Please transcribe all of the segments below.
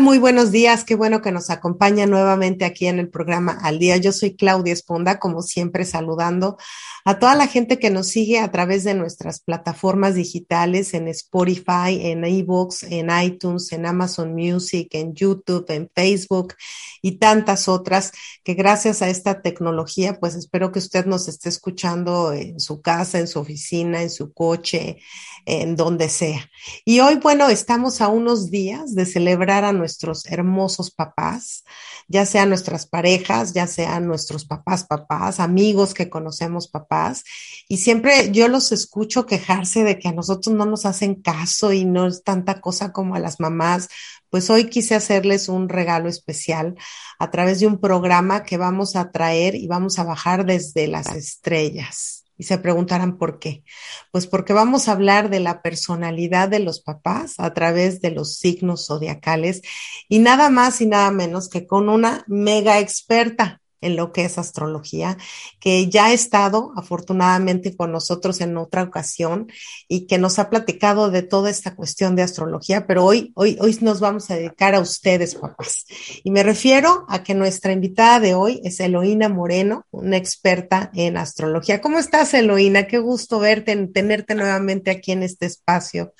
Muy buenos días. Qué bueno que nos acompaña nuevamente aquí en el programa Al Día. Yo soy Claudia Esponda, como siempre, saludando a toda la gente que nos sigue a través de nuestras plataformas digitales en Spotify, en eBooks, en iTunes, en Amazon Music, en YouTube, en Facebook y tantas otras que gracias a esta tecnología, pues espero que usted nos esté escuchando en su casa, en su oficina, en su coche, en donde sea. Y hoy, bueno, estamos a unos días de celebrar a nuestros hermosos papás, ya sean nuestras parejas, ya sean nuestros papás, papás, amigos que conocemos papás. Y siempre yo los escucho quejarse de que a nosotros no nos hacen caso y no es tanta cosa como a las mamás. Pues hoy quise hacerles un regalo especial a través de un programa que vamos a traer y vamos a bajar desde las estrellas. Y se preguntarán por qué. Pues porque vamos a hablar de la personalidad de los papás a través de los signos zodiacales y nada más y nada menos que con una mega experta en lo que es astrología, que ya ha estado afortunadamente con nosotros en otra ocasión y que nos ha platicado de toda esta cuestión de astrología, pero hoy, hoy, hoy nos vamos a dedicar a ustedes, papás. Y me refiero a que nuestra invitada de hoy es Eloína Moreno, una experta en astrología. ¿Cómo estás, Eloína? Qué gusto verte, tenerte nuevamente aquí en este espacio.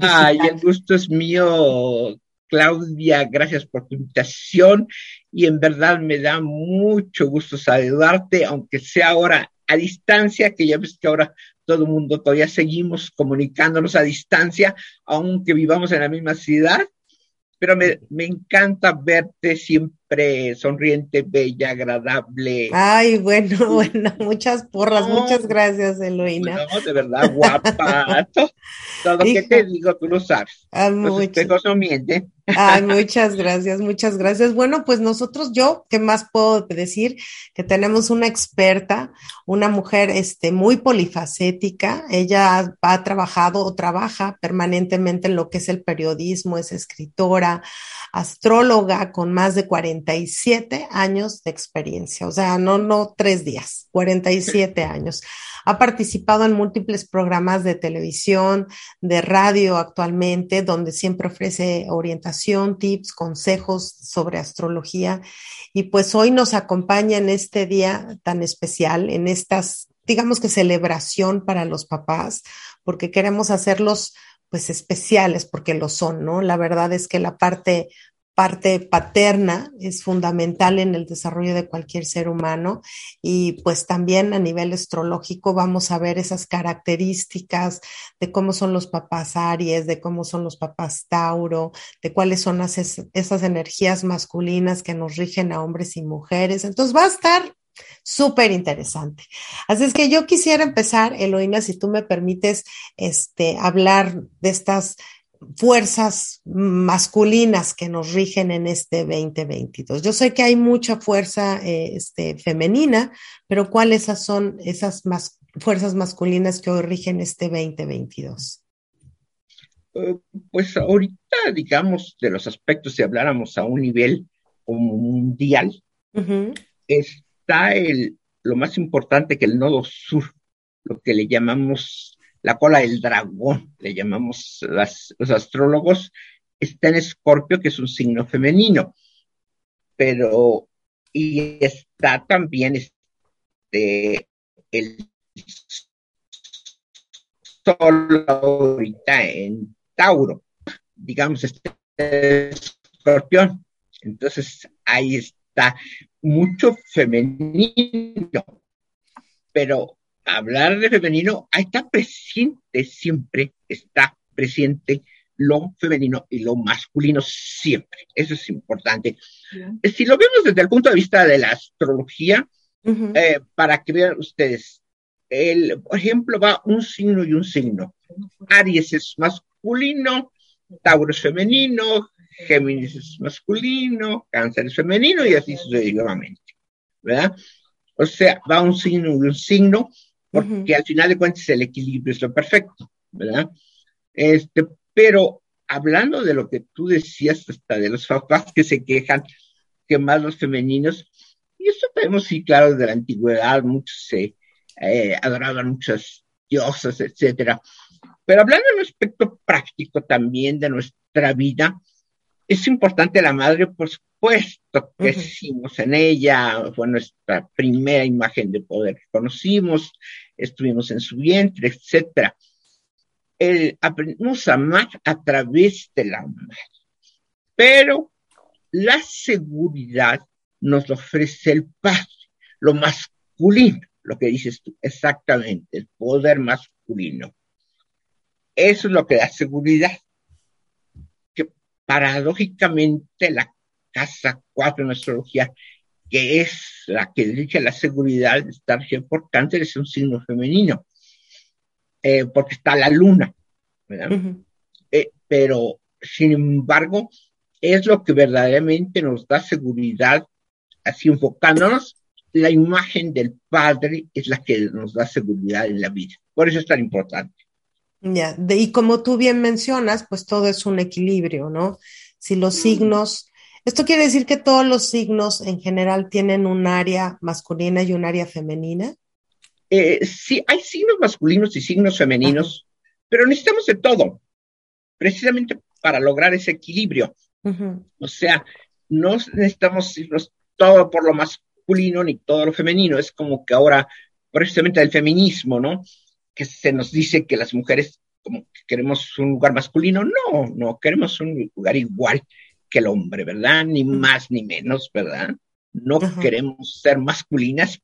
Ay, el gusto es mío, Claudia, gracias por tu invitación y en verdad me da mucho gusto saludarte, aunque sea ahora a distancia, que ya ves que ahora todo el mundo todavía seguimos comunicándonos a distancia, aunque vivamos en la misma ciudad, pero me, me encanta verte siempre sonriente, bella, agradable. Ay, bueno, bueno, muchas porras, muchas gracias, Eloína. No, de verdad, guapa. todo, lo que te digo, tú lo sabes. Ah, Los espejos no mienten. Ay, muchas gracias, muchas gracias. Bueno, pues nosotros, yo, ¿qué más puedo decir? Que tenemos una experta, una mujer este, muy polifacética. Ella ha trabajado o trabaja permanentemente en lo que es el periodismo, es escritora, astróloga con más de 47 años de experiencia. O sea, no, no tres días, 47 años. Ha participado en múltiples programas de televisión, de radio actualmente, donde siempre ofrece orientación, tips, consejos sobre astrología. Y pues hoy nos acompaña en este día tan especial, en estas, digamos que celebración para los papás, porque queremos hacerlos pues especiales porque lo son, ¿no? La verdad es que la parte parte paterna es fundamental en el desarrollo de cualquier ser humano y pues también a nivel astrológico vamos a ver esas características de cómo son los papás Aries, de cómo son los papás Tauro, de cuáles son esas energías masculinas que nos rigen a hombres y mujeres. Entonces va a estar súper interesante. Así es que yo quisiera empezar, Eloína, si tú me permites, este, hablar de estas fuerzas masculinas que nos rigen en este 2022. Yo sé que hay mucha fuerza eh, este, femenina, pero ¿cuáles son esas fuerzas masculinas que hoy rigen este 2022? Eh, pues ahorita, digamos, de los aspectos, si habláramos a un nivel mundial, está el, lo más importante que el nodo sur, lo que le llamamos la cola del dragón, le llamamos los astrólogos, está en Escorpio, que es un signo femenino, pero y está también este, el sol ahorita en Tauro, digamos, este escorpión. Entonces ahí está mucho femenino, pero hablar de femenino, ahí está presente siempre, está presente lo femenino y lo masculino siempre. Eso es importante. Si lo vemos desde el punto de vista de la astrología, eh, para que vean ustedes, el, por ejemplo, va un signo y un signo. Aries es masculino, Tauro es femenino, Géminis es masculino, Cáncer es femenino y así sucesivamente. ¿Verdad? O sea, va un signo y un signo porque al final de cuentas el equilibrio es lo perfecto, ¿verdad? Este, pero hablando de lo que tú decías hasta de los papás que se quejan, que más los femeninos, y eso tenemos sí claro desde la antigüedad, muchos se eh, adoraban muchas diosas, etcétera, Pero hablando en un aspecto práctico también de nuestra vida, es importante la madre, por supuesto, que hicimos en ella, fue nuestra primera imagen de poder que conocimos, estuvimos en su vientre, etcétera. aprendimos a amar a través de la madre. Pero la seguridad nos ofrece el padre, lo masculino, lo que dices tú, exactamente, el poder masculino. Eso es lo que da seguridad paradójicamente la casa 4 en astrología, que es la que dirige la seguridad, está por cáncer, es un signo femenino, eh, porque está la luna, eh, pero, sin embargo, es lo que verdaderamente nos da seguridad, así enfocándonos, la imagen del Padre es la que nos da seguridad en la vida. Por eso es tan importante. Ya, y como tú bien mencionas, pues todo es un equilibrio, ¿no? Si los mm. signos, esto quiere decir que todos los signos en general tienen un área masculina y un área femenina. Eh, sí, hay signos masculinos y signos femeninos, pero necesitamos de todo, precisamente para lograr ese equilibrio. O sea, no necesitamos irnos todo por lo masculino ni todo lo femenino, es como que ahora, precisamente el feminismo, ¿no? Que se nos dice que las mujeres como que queremos un lugar masculino. No, no, queremos un lugar igual que el hombre, ¿verdad? Ni más ni menos, ¿verdad? No queremos ser masculinas,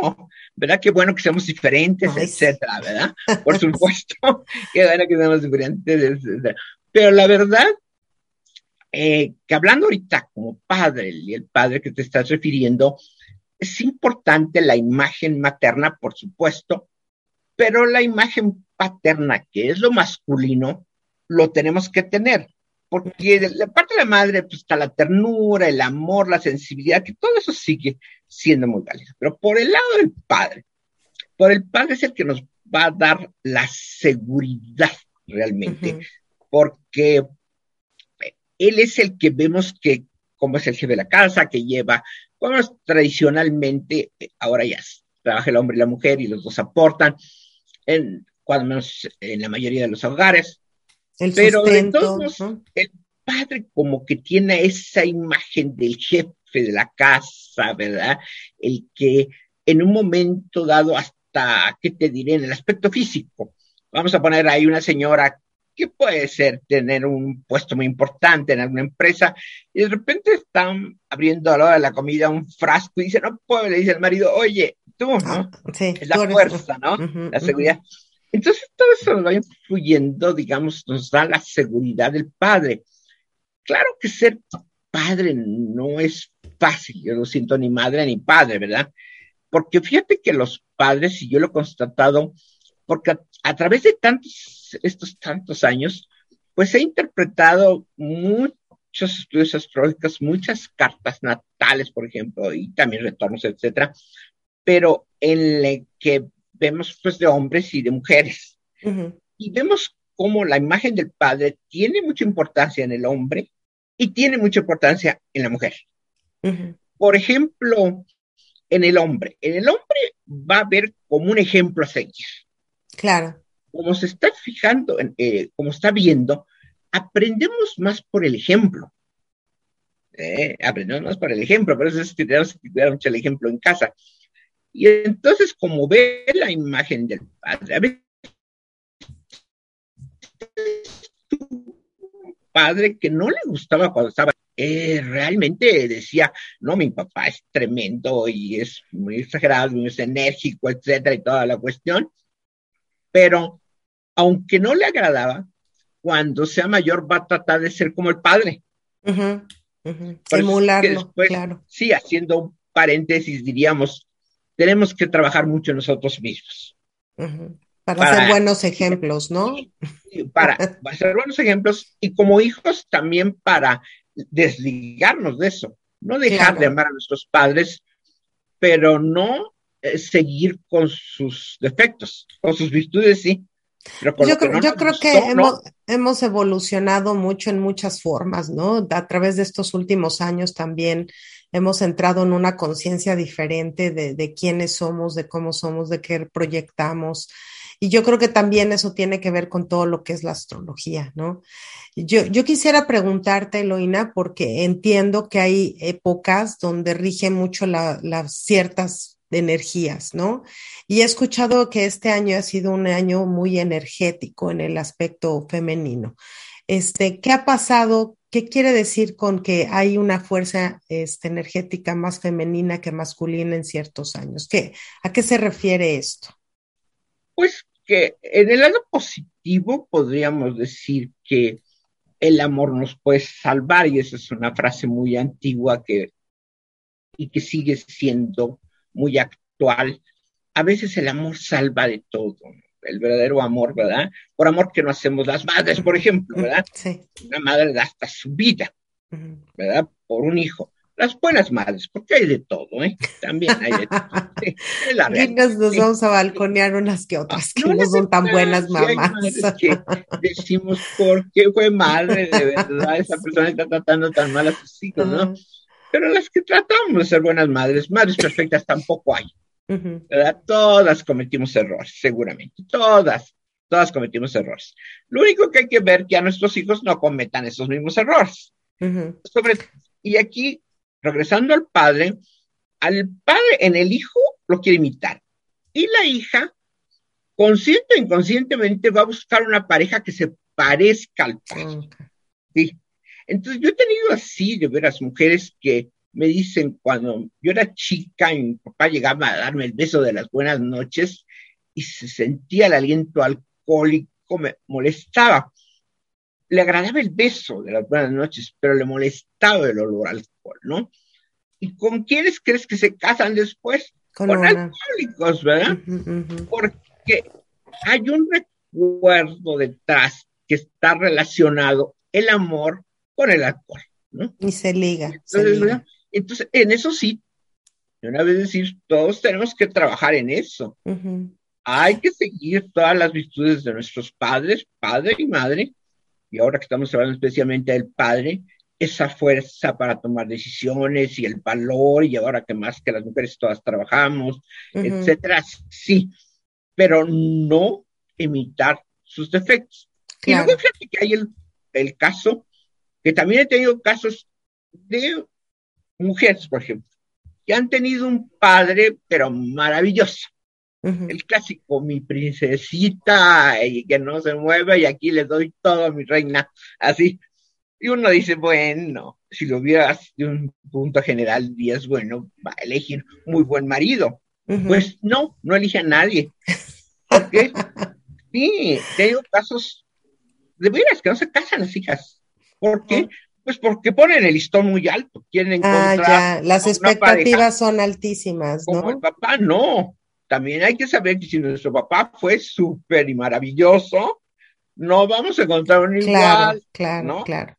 no, ¿verdad? Qué bueno que seamos diferentes, etcétera, ¿verdad? Por supuesto, qué bueno que seamos diferentes, etcétera. Pero la verdad, eh, que hablando ahorita como padre y el padre que te estás refiriendo, es importante la imagen materna, por supuesto, pero la imagen paterna, que es lo masculino, lo tenemos que tener, porque de la parte de la madre pues, está la ternura, el amor, la sensibilidad, que todo eso sigue siendo muy válido. Pero por el lado del padre, por el padre es el que nos va a dar la seguridad realmente, porque él es el que vemos que, como es el jefe de la casa, que lleva, como tradicionalmente, ahora ya trabaja el hombre y la mujer y los dos aportan, en, cuando menos en la mayoría de los hogares. Pero el padre como que tiene esa imagen del jefe de la casa, ¿verdad? El que en un momento dado hasta, ¿qué te diré? En el aspecto físico. Vamos a poner ahí una señora que puede ser tener un puesto muy importante en alguna empresa y de repente están abriendo a la hora de la comida un frasco y dice, no puedo, le dice el marido, oye, tú, ¿no? Ah, es la fuerza, ¿no? la seguridad. Entonces todo eso nos va influyendo, digamos, nos da la seguridad del padre. Claro que ser padre no es fácil, yo no siento ni madre ni padre, ¿verdad? Porque fíjate que los padres, y yo lo he constatado, porque a, través de tantos, estos tantos años, pues he interpretado muchos estudios astrológicos, muchas cartas natales, por ejemplo, y también retornos, etcétera, pero en el que vemos pues de hombres y de mujeres. Y vemos cómo la imagen del padre tiene mucha importancia en el hombre y tiene mucha importancia en la mujer. Por ejemplo, en el hombre. En el hombre va a ver como un ejemplo a seguir. Claro. Como se está fijando, eh, como está viendo, aprendemos más por el ejemplo. Eh, aprendemos más por el ejemplo, por eso es que tenemos que cuidar mucho el ejemplo en casa. Y entonces, como ve la imagen del padre, a veces padre que no le gustaba cuando estaba, eh, realmente decía, no, mi papá es tremendo y es muy exagerado, muy enérgico, etcétera, y toda la cuestión. Pero, aunque no le agradaba, cuando sea mayor va a tratar de ser como el padre. Simularlo, claro. Sí, haciendo un paréntesis, diríamos, tenemos que trabajar mucho nosotros mismos. para, ser buenos ejemplos, ¿no? Para, para ser buenos ejemplos y como hijos también para desligarnos de eso, no dejar de amar a nuestros padres, pero no eh, seguir con sus defectos, con sus virtudes, sí. yo, creo, yo creo que hemos, hemos, evolucionado mucho en muchas formas, ¿no? A través de estos últimos años también hemos entrado en una conciencia diferente de, quiénes somos, de cómo somos, de qué proyectamos. Y yo creo que también eso tiene que ver con todo lo que es la astrología, ¿no? Yo, yo quisiera preguntarte, Eloína, porque entiendo que hay épocas donde rige mucho las ciertas energías, ¿no? Y he escuchado que este año ha sido un año muy energético en el aspecto femenino. Este, ¿qué ha pasado? ¿Qué quiere decir con que hay una fuerza este, energética más femenina que masculina en ciertos años? ¿Qué, ¿A qué se refiere esto? Pues que en el lado positivo podríamos decir que el amor nos puede salvar, y esa es una frase muy antigua que, y que sigue siendo muy actual. A veces el amor salva de todo, el verdadero amor, ¿verdad? Por amor que no hacemos las madres, por ejemplo, ¿verdad? Sí. Una madre da hasta su vida, ¿verdad? Por un hijo. Las buenas madres, porque hay de todo, ¿eh? También hay de todo. Sí, nos, vamos a balconear unas que otras que no, son tan buenas mamás. Que decimos, ¿por qué fue madre? De verdad, esa persona está tratando tan mal a sus hijos, ¿no? Pero las que tratamos de ser buenas madres, madres perfectas tampoco hay. Todas cometimos errores, seguramente. Todas, todas cometimos errores. Lo único que hay que ver que a nuestros hijos no cometan esos mismos errores. Sobre, y aquí regresando al padre, al padre en el hijo lo quiere imitar. Y la hija, consciente o inconscientemente, va a buscar una pareja que se parezca al padre. ¿sí? Entonces, yo he tenido así, de veras, mujeres que me dicen cuando yo era chica y mi papá llegaba a darme el beso de las buenas noches y se sentía el aliento alcohólico, me molestaba. Le agradaba el beso de las buenas noches, pero le molestaba el olor al alcohol, ¿no? ¿Y con quiénes crees que se casan después? Con, alcohólicos, ¿verdad? Porque hay un recuerdo detrás que está relacionado el amor con el alcohol, ¿no? Y se liga. Entonces, en eso sí, de una vez decir, todos tenemos que trabajar en eso. Hay que seguir todas las virtudes de nuestros padres, padre y madre, y ahora que estamos hablando especialmente del padre, esa fuerza para tomar decisiones y el valor, y ahora que más que las mujeres todas trabajamos, etcétera, sí, pero no imitar sus defectos. Y luego fíjate que hay el, el caso, que también he tenido casos de mujeres, por ejemplo, que han tenido un padre, pero maravilloso. El clásico, mi princesita, y que no se mueve, y aquí le doy todo a mi reina, así. Y uno dice, bueno, si lo vieras de un punto general, es bueno, va a elegir muy buen marido. Pues no, no elige a nadie. Sí, tengo casos de veras que no se casan las hijas. ¿Por qué? Pues porque ponen el listón muy alto, quieren ah, encontrar. Ah, ya, las expectativas son altísimas, ¿no? Como el papá, no. También hay que saber que si nuestro papá fue súper y maravilloso, no vamos a encontrar un igual. Claro, claro.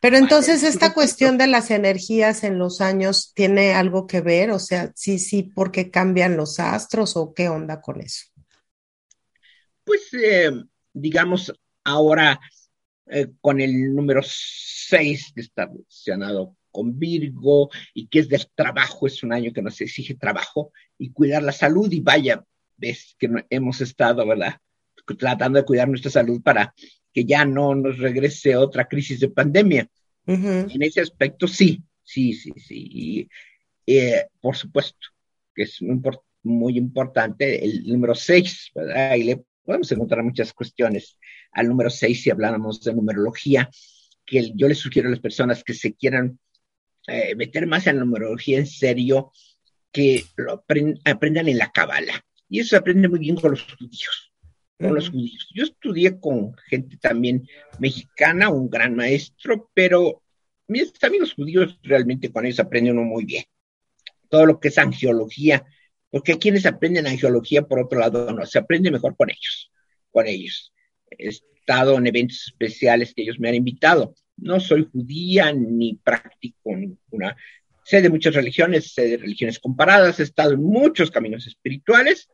Pero entonces esta cuestión de las energías en los años tiene algo que ver, o sea, sí, sí, porque cambian los astros o qué onda con eso. Pues, eh, digamos, ahora eh, con el número 6 que está relacionado con Virgo y que es del trabajo, es un año que nos exige trabajo y cuidar la salud y vaya, ves que hemos estado, ¿verdad? Tratando de cuidar nuestra salud para que ya no nos regrese otra crisis de pandemia. En ese aspecto, sí, sí, sí, sí. Y, eh, por supuesto, que es muy, muy importante el número 6, ¿verdad? Y le podemos encontrar muchas cuestiones al número 6 si hablamos de numerología, que yo les sugiero a las personas que se quieran eh, meter más en la numerología en serio, que lo aprendan en la cabala. Y eso se aprende muy bien con los judíos. Con los judíos. Yo estudié con gente también mexicana, un gran maestro, pero también los judíos realmente con ellos aprenden uno muy bien. Todo lo que es angiología, porque quienes aprenden angiología, por otro lado, no, se aprende mejor con ellos, con ellos. He estado en eventos especiales que ellos me han invitado. No soy judía ni practico ninguna. Sé de muchas religiones, sé de religiones comparadas, he estado en muchos caminos espirituales,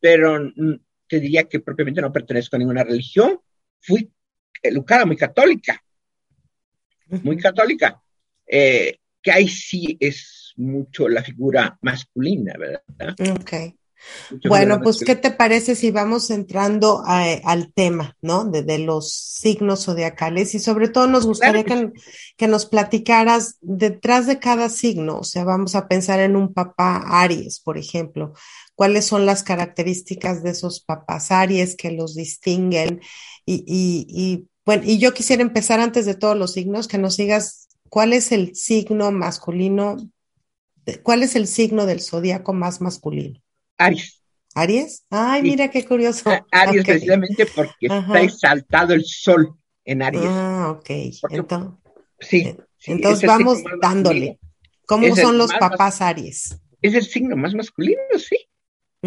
pero te diría que propiamente no pertenezco a ninguna religión. Fui educada muy católica, muy católica, eh, que ahí sí es mucho la figura masculina, ¿verdad? Ok. bueno, pues, ¿qué te parece si vamos entrando al tema, ¿no? De, los signos zodiacales y sobre todo nos gustaría que, que, nos platicaras detrás de cada signo, o sea, vamos a pensar en un papá Aries, por ejemplo, cuáles son las características de esos papás Aries que los distinguen y, y, y bueno, y yo quisiera empezar antes de todos los signos, que nos digas cuál es el signo masculino, cuál es el signo del zodiaco más masculino. Aries. ¿Aries? Ay, mira qué curioso. Aries precisamente porque está exaltado el sol en Aries. Ah, ok. entonces, sí, Entonces vamos dándole. ¿Cómo son los papás Aries? Es el signo más masculino, sí.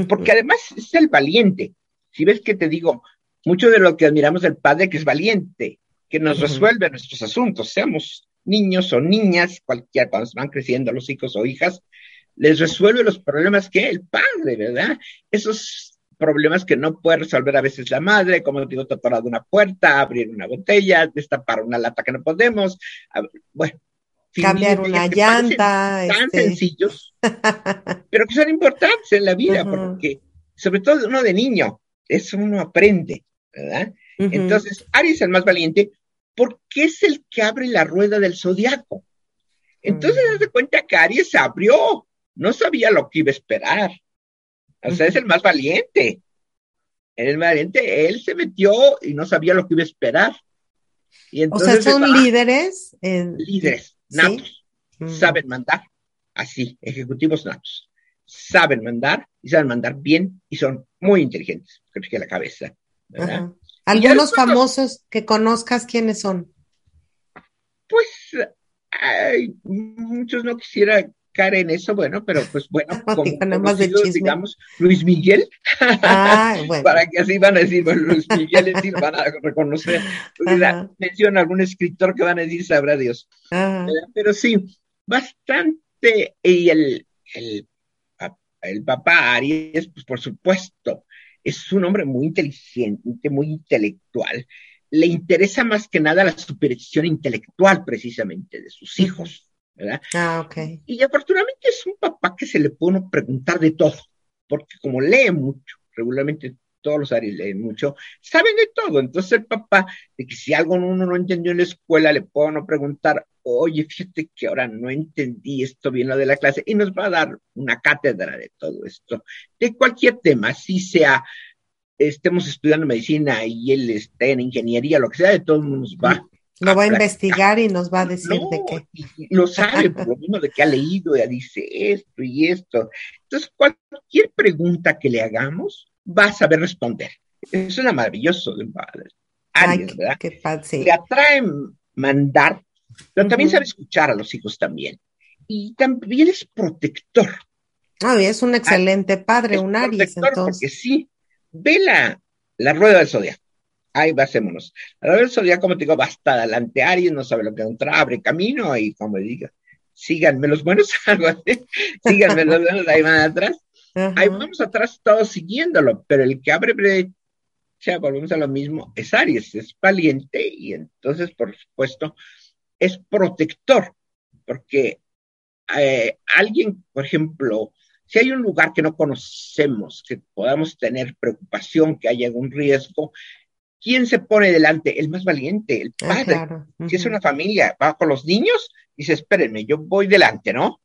Porque además es el valiente. Si ves que te digo, mucho de lo que admiramos del padre que es valiente, que nos resuelve nuestros asuntos, seamos niños o niñas, cualquier, cuando van creciendo los hijos o hijas, les resuelve los problemas que el padre, ¿verdad? Esos problemas que no puede resolver a veces la madre, como digo, de una puerta, abrir una botella, destapar una lata que no podemos, bueno. Cambiar una llanta. Tan este. sencillos, pero que son importantes en la vida, porque sobre todo uno de niño, eso uno aprende, ¿verdad? Entonces, Aries es el más valiente porque es el que abre la rueda del zodiaco. Entonces, mm. de cuenta que Aries se abrió, no sabía lo que iba a esperar. O sea, es el más valiente. El más valiente, él se metió y no sabía lo que iba a esperar. Y entonces o sea, son líderes. Líderes, natos. Mm. Saben mandar. Así, ejecutivos natos. Saben mandar y saben mandar bien y son muy inteligentes. Creo que la cabeza. ¿Algunos famosos que conozcas quiénes son? Pues hay muchos no quisiera en eso, bueno, pero pues bueno, como digamos, Luis Miguel, ah, para que así van a decir, bueno, Luis Miguel es van a reconocer, menciona algún escritor que van a decir, sabrá Dios. Pero sí, bastante, y el, el, el papá Aries, pues por supuesto, es un hombre muy inteligente, muy intelectual. Le interesa más que nada la superstición intelectual precisamente de sus hijos. ¿verdad? Ah, ok. Y afortunadamente es un papá que se le puede preguntar de todo, porque como lee mucho, regularmente todos los Aries leen mucho, saben de todo. Entonces el papá, de que si algo uno no entendió en la escuela, le puede uno preguntar, oye, fíjate que ahora no entendí esto bien lo de la clase, y nos va a dar una cátedra de todo esto, de cualquier tema, si sea estemos estudiando medicina y él está en ingeniería, lo que sea, de todos nos va lo va a investigar y nos va a decir de qué. Lo sabe por lo mismo de que ha leído, ya dice esto y esto. Entonces, cualquier pregunta que le hagamos, va a saber responder. Es maravilloso de un padre. ¿verdad? Qué padre, Le atrae mandar, pero también sabe escuchar a los hijos también. Y también es protector. Ah, es un excelente padre, un Aries, entonces. Porque sí, ve la, la rueda del zodiaco ahí basémonos. A ver, eso ya como te digo, basta adelante Aries, no sabe lo que entra, abre camino y como diga, síganme los buenos, algo así, síganme los buenos, ahí van atrás. Ahí vamos atrás todos siguiéndolo, pero el que abre brecha, volvemos a lo mismo, es Aries, es valiente y entonces, por supuesto, es protector, porque eh, alguien, por ejemplo, si hay un lugar que no conocemos, que podamos tener preocupación, que haya algún riesgo, ¿quién se pone delante? El más valiente, el ah, padre. Si es una familia, va con los niños, dice, espérenme, yo voy delante, ¿no?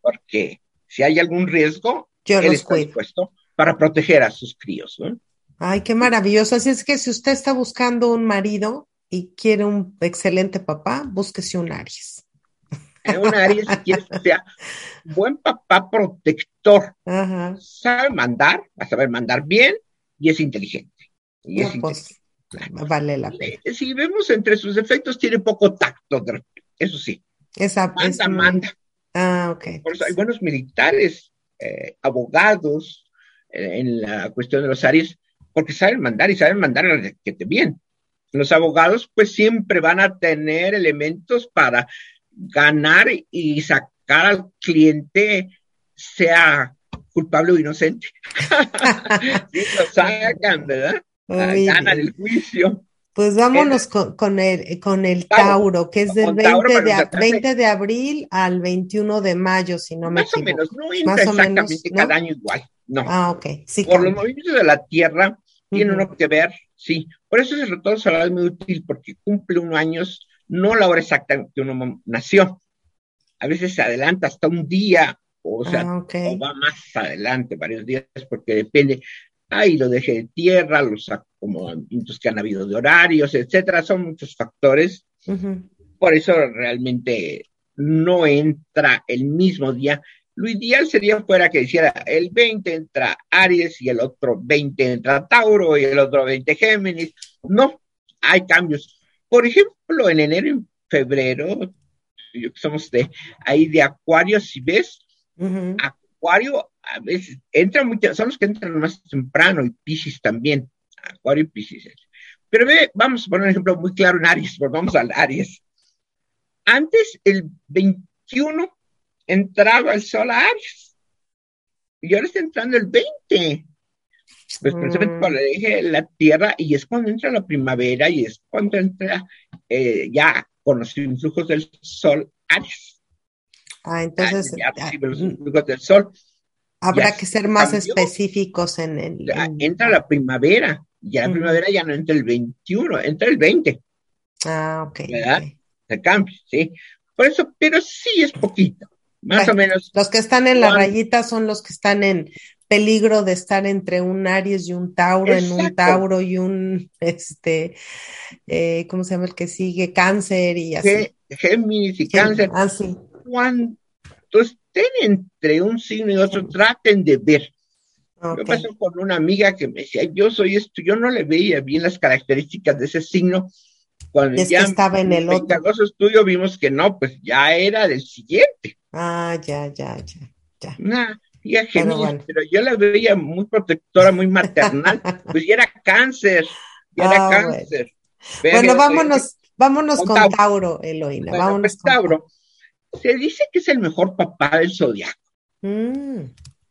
Porque si hay algún riesgo, yo él está dispuesto para proteger a sus críos, ¿no? Ay, qué maravilloso. Así es que si usted está buscando un marido y quiere un excelente papá, búsquese un Aries. Eh, un Aries, quiere que sea buen papá protector, sabe mandar, va a saber mandar bien y es inteligente. Y es pues, vale la pena. Si vemos entre sus defectos, tiene poco tacto, eso sí. Esa, manda, manda. Ah, ok. Por eso hay buenos militares, eh, abogados, eh, en la cuestión de los Aries, porque saben mandar y saben mandar que te bien. Los abogados, pues siempre van a tener elementos para ganar y sacar al cliente, sea culpable o inocente. sí, lo sacan, ¿verdad? gana el juicio. Pues vámonos con, el, con el Tauro, que es del 20, de, 20 de abril al 21 de mayo, si no me equivoco. Más o menos, no entra exactamente cada año igual. no. Ah, ok. Sí, Por los movimientos de la Tierra, tiene uno que ver, sí. Por eso ese retorno solar es muy útil, porque cumple unos años, no la hora exacta en que uno nació. A veces se adelanta hasta un día, o sea, Ah, o va más adelante, varios días, porque depende. Ahí lo deje de tierra, los acomodamientos que han habido de horarios, etcétera, son muchos factores. Por eso realmente no entra el mismo día. Lo ideal sería fuera que hiciera el 20 entra Aries y el otro 20 entra Tauro y el otro 20 Géminis. No, hay cambios. Por ejemplo, en enero y febrero, somos de ahí de Acuario, si ves. Acuario a veces entra mucho, son los que entran más temprano y Pisces también. Acuario y Pisces. Pero ve, vamos a poner un ejemplo muy claro en Aries, volvamos al Aries. Antes, el 21, entraba el sol a Aries. Y ahora está entrando el 20. Pues precisamente Mm. cuando le dije la Tierra, y es cuando entra la primavera, y es cuando entra eh, ya con los influjos del sol Aries. Ah, entonces ya recibe los influjos del sol. habrá ya que ser más cambió. específicos en el. En- entra la primavera, ya la primavera ya no entra el 21, entra el 20, Ah, ok. ¿Verdad? se cambia, ¿sí? Por eso, pero sí es poquito, más o menos. Los que están en la rayita son los que están en peligro de estar entre un Aries y un Tauro, en un. Tauro y un, este, eh, ¿cómo se llama el que sigue? Cáncer y así. Gé- Géminis y Cáncer, Ah, sí. cuando estén entre un signo y otro, traten de ver. Me Ok. pasó con una amiga que me decía, yo soy esto, yo no le veía bien las características de ese signo. Cuando es que ya estaba en el otro. estudio, vimos que no, pues ya era del siguiente. Ah, ya, ya, ya, ya. Tía bueno. pero yo la veía muy protectora, muy maternal, pues ya era cáncer, ya era Ah, bueno. cáncer. Bueno, vámonos, vámonos con con Tauro. Tauro, Eloína. bueno, Vámonos pues, con Tauro, se dice que es el mejor papá del zodiaco, Mm,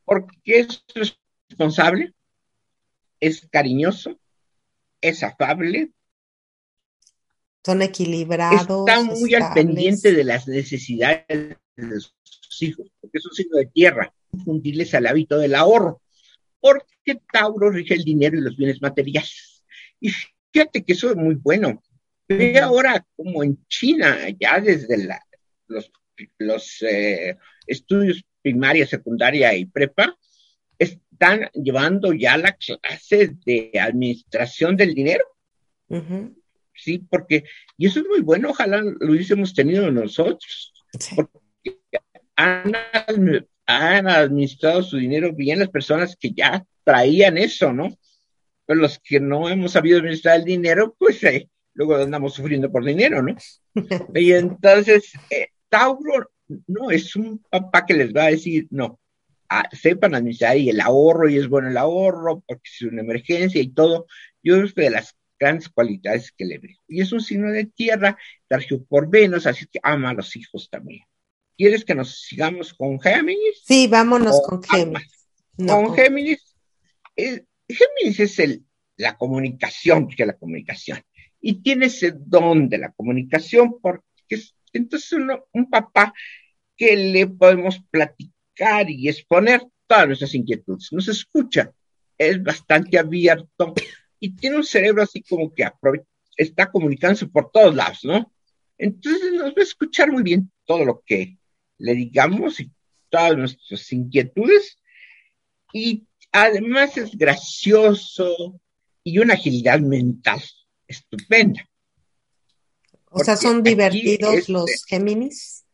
porque es responsable, es cariñoso, es afable, son equilibrados. está muy al pendiente de las necesidades de sus hijos, porque es un signo de tierra, fundirles al hábito del ahorro, porque Tauro rige el dinero y los bienes materiales. Y fíjate que eso es muy bueno. Ve ahora como en China, ya desde la- los, los eh, estudios primaria, secundaria y prepa, están llevando ya la clase de administración del dinero. Ujú, Sí, porque, y eso es muy bueno, ojalá lo hubiésemos tenido nosotros. sí. Han, admi- han administrado su dinero bien las personas que ya traían eso, ¿no? Pero los que no hemos sabido administrar el dinero, pues eh, luego andamos sufriendo por dinero, ¿no? Y entonces, eh, Tauro no es un papá que les va a decir, no, sepan administrar y el ahorro, y es bueno el ahorro, porque es una emergencia y todo. Yo creo que de las grandes cualidades que le veo. Y es un signo de tierra, regido por Venus, así que ama a los hijos también. ¿Quieres que nos sigamos con Géminis? Sí, vámonos con. Géminis. No, con con- Géminis, eh, Géminis es el, la comunicación, que la comunicación. Y tiene ese don de la comunicación, porque es entonces uno- un papá que le podemos platicar y exponer todas nuestras inquietudes. Nos escucha, es bastante abierto y tiene un cerebro así como que está comunicándose por todos lados, ¿no? Entonces nos va a escuchar muy bien todo lo que le digamos y todas nuestras inquietudes y además es gracioso y una agilidad mental estupenda. o sea, son divertidos este, los Géminis.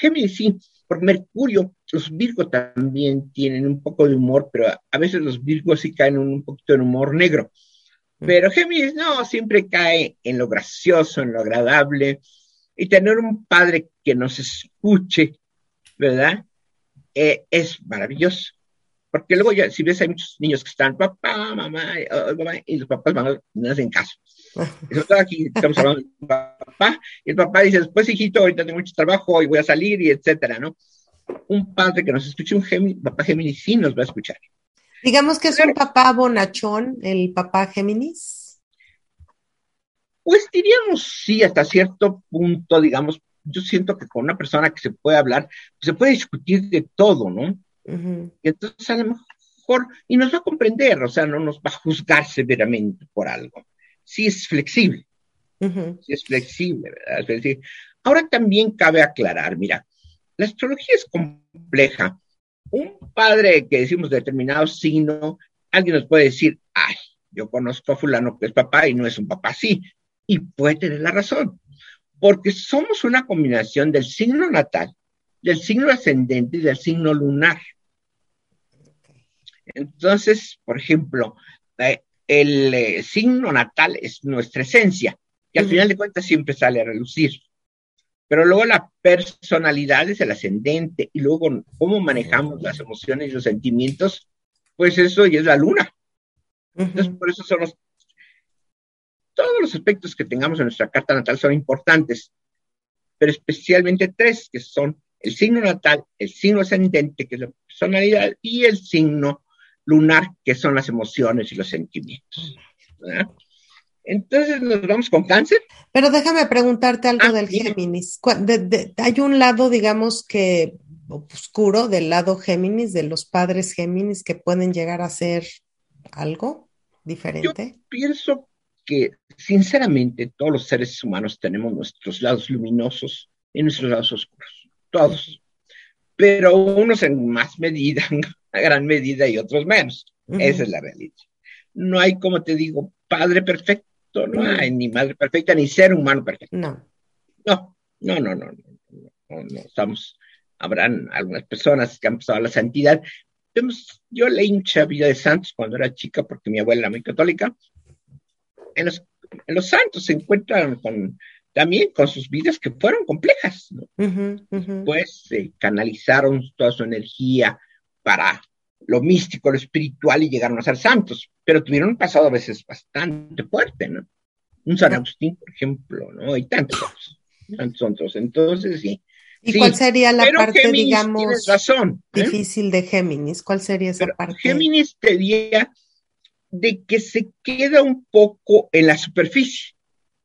Géminis sí, por Mercurio, los Virgos también tienen un poco de humor, pero a, a veces los Virgos sí caen en un poquito en humor negro. Pero Géminis no, siempre cae en lo gracioso, en lo agradable. Y tener un padre que nos escuche, ¿verdad? Eh, es maravilloso. Porque luego ya, si ves, hay muchos niños que están, papá, mamá, eh, mamá, y los papás van, no hacen caso. Sobre todo aquí estamos hablando del papá, y el papá dice, después hijito, ahorita tengo mucho trabajo y voy a salir, y etcétera, ¿no? Un padre que nos escuche, un Géminis, papá Géminis sí nos va a escuchar. Digamos que es un papá bonachón, el papá Géminis. Pues diríamos sí, hasta cierto punto, digamos, yo siento que con una persona que se puede hablar, pues se puede discutir de todo, ¿no? Y entonces a lo mejor, y nos va a comprender, o sea, no nos va a juzgar severamente por algo. Sí es flexible, sí es flexible, ¿verdad? Es decir, ahora también cabe aclarar, mira, la astrología es compleja. Un padre que decimos determinado signo, alguien nos puede decir, ay, yo conozco a fulano que es papá y no es un papá así, y puede tener la razón, porque somos una combinación del signo natal, del signo ascendente y del signo lunar. Entonces, por ejemplo, eh, el eh, signo natal es nuestra esencia, que al final de cuentas siempre sale a relucir. Pero luego la personalidad es el ascendente y luego cómo manejamos las emociones y los sentimientos, pues eso ya es la luna. Entonces, por eso son los, todos los aspectos que tengamos en nuestra carta natal son importantes, pero especialmente tres, que son el signo natal, el signo ascendente, que es la personalidad, y el signo lunar, que son las emociones y los sentimientos. Entonces nos vamos con cáncer. Pero déjame preguntarte algo ah, del Géminis. hay un lado, digamos, que oscuro del lado Géminis, de los padres Géminis, que pueden llegar a ser algo diferente. Yo pienso que, sinceramente, todos los seres humanos tenemos nuestros lados luminosos y nuestros lados oscuros. Todos. Pero unos en más medida, en gran medida, y otros menos. Esa es la realidad. No hay, como te digo, padre perfecto no hay ni madre perfecta, ni ser humano perfecto. No. No, no, no, no, no, no, estamos, habrán algunas personas que han pasado a la santidad. Yo leí mucha vida de santos cuando era chica, porque mi abuela era muy católica. En los, en los santos se encuentran con, también con sus vidas que fueron complejas. ¿no? Pues canalizaron toda su energía para lo místico, lo espiritual y llegaron a ser santos, pero tuvieron un pasado a veces bastante fuerte, ¿no? Un San Agustín, por ejemplo, ¿no? Y tantos otros, Entonces, sí. ¿Y cuál sería la parte, digamos, razón, ¿eh? difícil de Géminis? ¿Cuál sería esa parte? Géminis te diría de que se queda un poco en la superficie,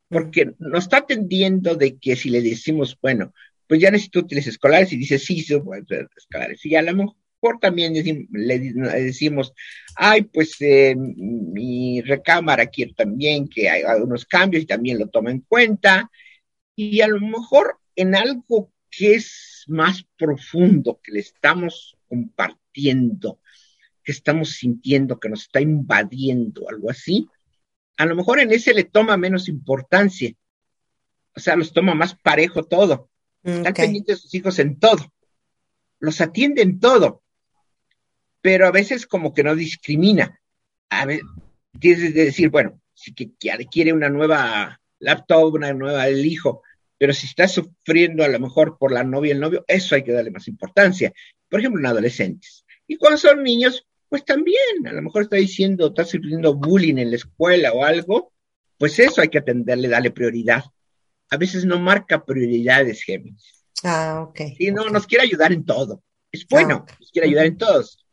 porque nos está atendiendo de que si le decimos, bueno, pues ya necesito útiles escolares, y dice, sí, sí, escolares, y a lo mejor también le, decimos, ay, pues eh, mi recámara quiere también que haya algunos cambios y también lo toma en cuenta. Y a lo mejor en algo que es más profundo, que le estamos compartiendo, que estamos sintiendo, que nos está invadiendo, algo así, a lo mejor en ese le toma menos importancia. O sea, los toma más parejo todo. Están pendientes de sus hijos en todo. Los atiende en todo pero a veces como que no discrimina. A ver, tienes que decir, bueno, si que quiere una nueva laptop, una nueva el hijo, pero si está sufriendo a lo mejor por la novia y el novio, eso hay que darle más importancia. Por ejemplo, en adolescentes. Y cuando son niños, pues también, a lo mejor está diciendo, está sufriendo bullying en la escuela o algo, pues eso hay que atenderle, darle prioridad. A veces no marca prioridades, Géminis. Ah, ok. Y no, nos quiere ayudar en todo. Es bueno, ah, nos quiere ayudar en todos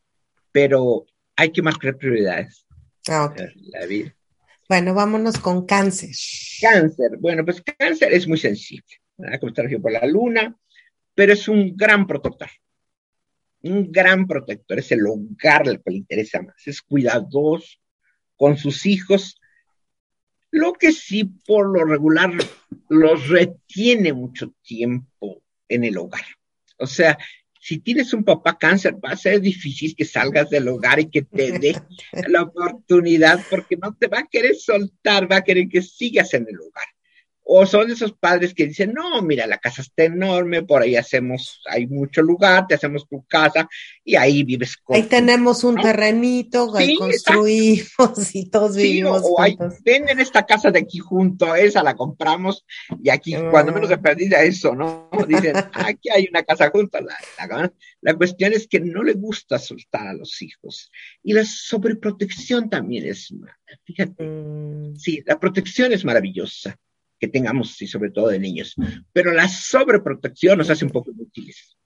pero hay que marcar prioridades. Ah, La vida. Bueno, vámonos con cáncer. Cáncer. Bueno, pues cáncer es muy sensible, ¿verdad? Como está regido por la luna, pero es un gran protector. Un gran protector. Es el hogar al que le interesa más. Es cuidadoso con sus hijos. Lo que sí, por lo regular, los retiene mucho tiempo en el hogar. O sea, si tienes un papá cáncer, va a ser difícil que salgas del hogar y que te dé la oportunidad porque no te va a querer soltar, va a querer que sigas en el hogar. O son esos padres que dicen, no, mira, la casa está enorme, por ahí hacemos, hay mucho lugar, te hacemos tu casa y ahí vives con Ahí tenemos un terrenito, ahí construimos y todos vivimos o, juntos. venden esta casa de aquí junto, esa la compramos y aquí, cuando menos se perdida eso, ¿no? Dicen, aquí hay una casa junto. La, la, cuestión es que no le gusta soltar a los hijos. Y la sobreprotección también es, fíjate, mm. sí, la protección es maravillosa que tengamos, y sobre todo de niños. Pero la sobreprotección nos hace un poco inútiles.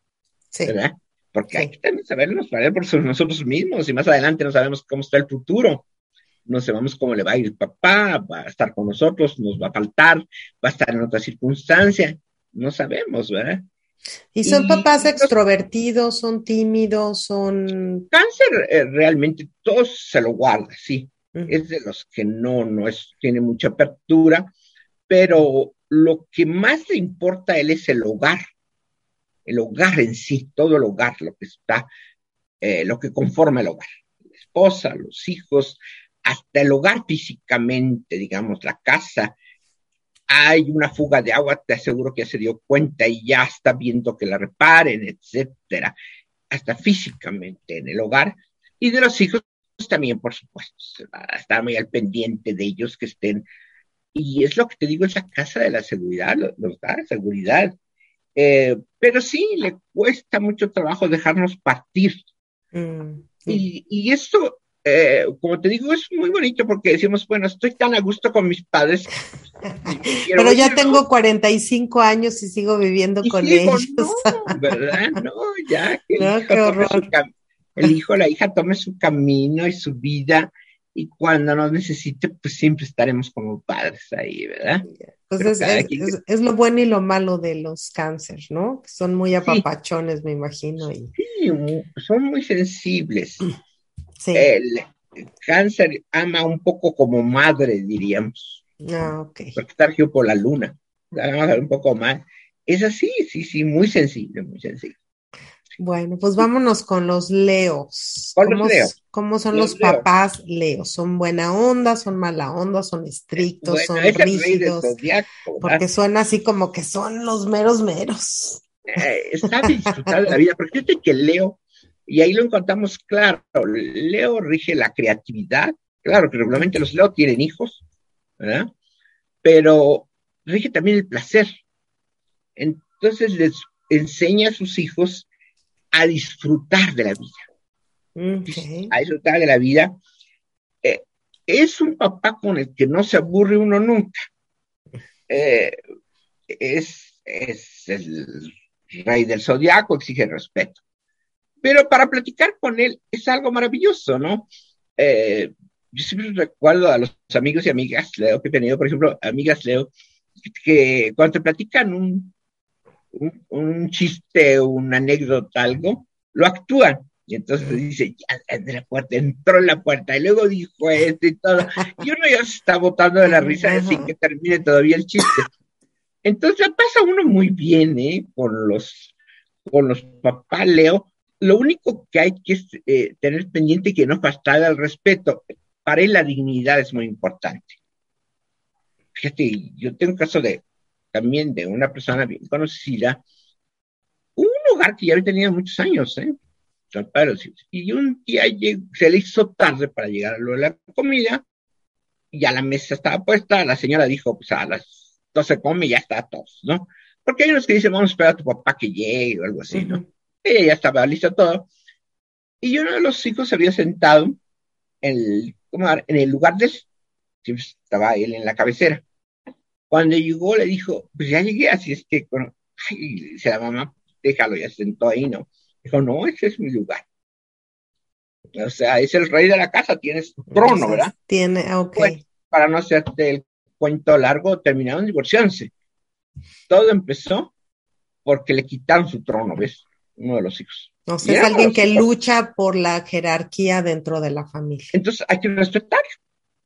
¿Verdad? Porque hay que también sabernos valer por nosotros mismos y más adelante no sabemos cómo está el futuro. No sabemos cómo le va a ir el papá, va a estar con nosotros, nos va a faltar, va a estar en otra circunstancia. No sabemos, ¿verdad? ¿Y son papás extrovertidos, son tímidos, son... Cáncer eh, realmente todos se lo guarda, sí. Es de los que no, no es, tiene mucha apertura, pero lo que más le importa a él es el hogar, el hogar en sí, todo el hogar, lo que está, eh, lo que conforma el hogar, la esposa, los hijos, hasta el hogar físicamente, digamos, la casa, hay una fuga de agua, te aseguro que ya se dio cuenta y ya está viendo que la reparen, etcétera, hasta físicamente en el hogar. Y de los hijos también, por supuesto, estar muy al pendiente de ellos que estén. Y es lo que te digo, es la casa de la seguridad, nos da seguridad. Eh, pero sí, le cuesta mucho trabajo dejarnos partir. Mm, y, y eso eh, como te digo, es muy bonito porque decimos, bueno, estoy tan a gusto con mis padres. Pero ya tengo 45 años y sigo viviendo con ellos. No, ¿verdad? No, ya que el, hijo el hijo, la hija tome su camino y su vida y cuando nos necesite, pues siempre estaremos como padres ahí, ¿verdad? Pues es, lo bueno y lo malo de los cánceres, ¿no? Son muy apapachones, me imagino. Y... Sí, son muy sensibles. El cáncer ama un poco como madre, diríamos. Ah, ok. Porque está por la luna. Vamos a ver un poco más. Es así, sí, sí, muy sensible, muy sensible. Bueno, pues vámonos con los leos. ¿Cómo, los son los, papás leos? ¿Son buena onda, son mala onda, son estrictos, son rígidos? porque suena así como que son los meros meros. Eh, está disfrutar de la vida, porque fíjate que Leo y ahí lo encontramos claro. Leo rige la creatividad. Claro que regularmente los Leo tienen hijos, ¿verdad? Pero rige también el placer. Entonces les enseña a sus hijos a disfrutar de la vida. A disfrutar de la vida. Eh, es un papá con el que no se aburre uno nunca. Eh, es, es el rey del zodiaco, exige respeto. Pero para platicar con él es algo maravilloso, ¿no? Eh, yo siempre recuerdo a los amigos y amigas Leo que he tenido, por ejemplo, amigas Leo, que cuando te platican un, un, chiste, una anécdota, algo, lo actúan. Y entonces dice, ya de la puerta, entró en la puerta, y luego dijo esto y todo. Y uno ya se está botando de la risa sin que termine todavía el chiste. Entonces pasa uno muy bien, ¿eh? Con los, con los papás Leo, lo único que hay que eh, tener pendiente que no faltar el respeto. Para él la dignidad es muy importante. Fíjate, yo tengo un caso de también de una persona bien conocida, un lugar que ya había tenido muchos años, ¿eh? Y un día se le hizo tarde para llegar a lo de la comida, y ya la mesa estaba puesta, la señora dijo, pues a las 12 come ya está todos, ¿no? Porque hay unos que dicen, vamos a esperar a tu papá que llegue o algo así, ¿no? Ella ya estaba lista todo. Y uno de los hijos se había sentado en el, en el lugar de él. Estaba él en la cabecera. Cuando llegó le dijo, pues ya llegué, así es que, ay, dice la mamá, déjalo, ya se sentó ahí, ¿no? Dijo, no, ese es mi lugar. O sea, es el rey de la casa, tienes trono, ¿verdad? Tiene, ok. para no hacerte el cuento largo, terminaron divorciándose. Todo empezó porque le quitaron su trono, ¿ves? uno de los hijos. O sea, es alguien que lucha por la jerarquía dentro de la familia. Entonces hay que respetar.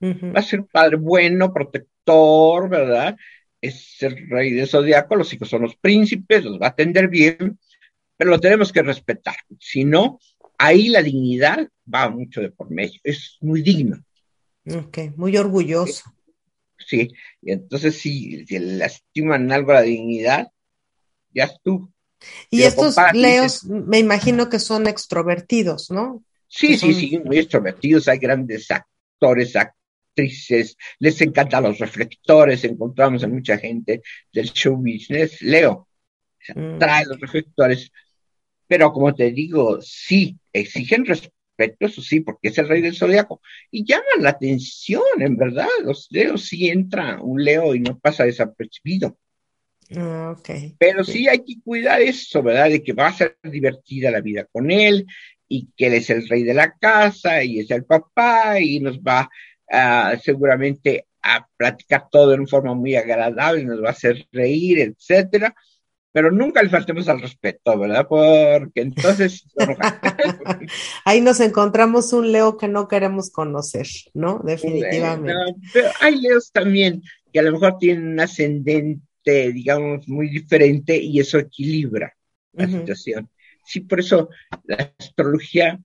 Va a ser un padre bueno, protector, ¿verdad? Es el rey de zodiaco, los hijos son los príncipes, los va a atender bien, pero lo tenemos que respetar. Si no, ahí la dignidad va mucho de por medio. Es muy digno. Ok, muy orgulloso. Sí, y entonces si, si le lastiman algo la dignidad, ya estuvo. Y estos leos, me imagino que son extrovertidos, ¿no? Sí, sí, sí, muy extrovertidos. Hay grandes actores, actrices, les encantan los reflectores. Encontramos a mucha gente del show business. Leo mm. trae los reflectores, pero como te digo, sí, exigen respeto, eso sí, porque es el rey del zodiaco. Y llaman la atención, en verdad. Los leos sí entra un leo y no pasa desapercibido. Ah, Pero sí hay que cuidar eso, ¿verdad? De que va a ser divertida la vida con él y que él es el rey de la casa y es el papá y nos va seguramente a platicar todo una forma muy agradable, nos va a hacer reír, etcétera. pero nunca le faltemos al respeto, ¿verdad? Porque entonces... Ahí nos encontramos un Leo que no queremos conocer, ¿no? Definitivamente. pero hay Leos también que a lo mejor tienen un ascendente, digamos, muy diferente y eso equilibra la situación. Sí, por eso la astrología,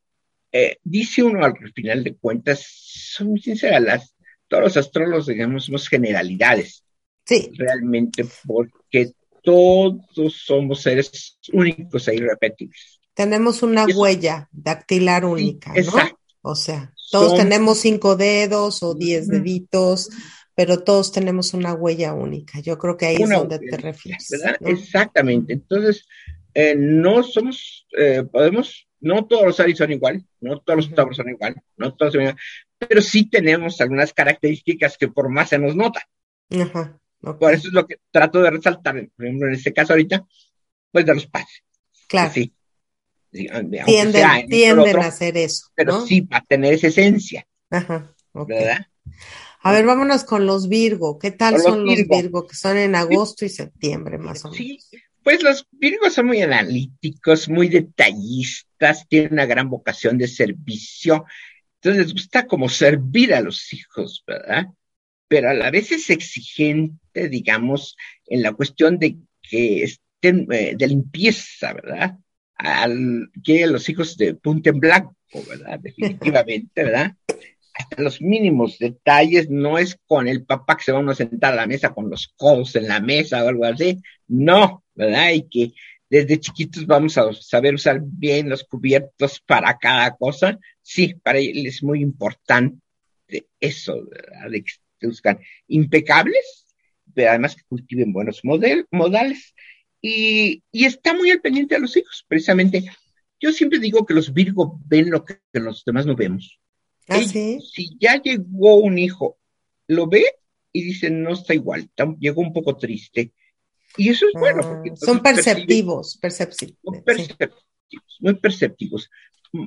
eh, dice uno al final de cuentas, son muy sinceras, las, todos los astrólogos, digamos, somos generalidades. Sí. Realmente, porque todos somos seres únicos e irrepetibles. Tenemos una huella dactilar única, ¿no? Exacto. O sea, todos tenemos cinco dedos o diez deditos, pero todos tenemos una huella única. Yo creo que ahí es donde te refieres. Exactamente. Entonces, eh, no somos, eh, podemos, no todos los Aries son igual, no todos los Tauros son igual, no todos son igual, pero sí tenemos algunas características que por más se nos nota. Ajá. Por eso es lo que trato de resaltar, por ejemplo, en este caso ahorita, pues de los padres. Claro. Sí. tienden, a hacer eso. Pero sí, para tener esa esencia. Ajá. ¿Verdad? A ver, vámonos con los Virgo. ¿Qué tal son los Virgo? que son en agosto y septiembre, más o menos? Sí, pues los Virgos son muy analíticos, muy detallistas, tienen una gran vocación de servicio. Entonces les gusta como servir a los hijos, ¿verdad? pero a la vez es exigente, digamos, en la cuestión de que estén eh, de limpieza, ¿verdad? Al, que los hijos de punta en blanco, ¿verdad? Definitivamente, ¿verdad? Hasta los mínimos detalles, no es con el papá que se va a sentar a la mesa con los codos en la mesa o algo así, no, ¿verdad? Y que desde chiquitos vamos a saber usar bien los cubiertos para cada cosa, sí, para él es muy importante eso, ¿verdad? De que buscan impecables, pero además que cultiven buenos modales y, está muy al pendiente de los hijos, precisamente. Yo siempre digo que los Virgo ven lo que, los demás no vemos. ¿Ah, sí? Si ya llegó un hijo, lo ve y dice, no está igual, llegó un poco triste. Y eso es bueno. Ah, porque son perceptivos, perceptivos. Muy perceptivos, muy perceptivos.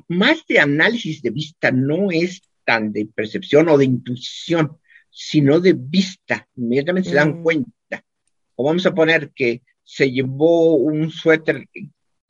Más de análisis de vista, no es tan de percepción o de intuición sino de vista. Inmediatamente se dan mm. cuenta. O vamos a poner que se llevó un suéter,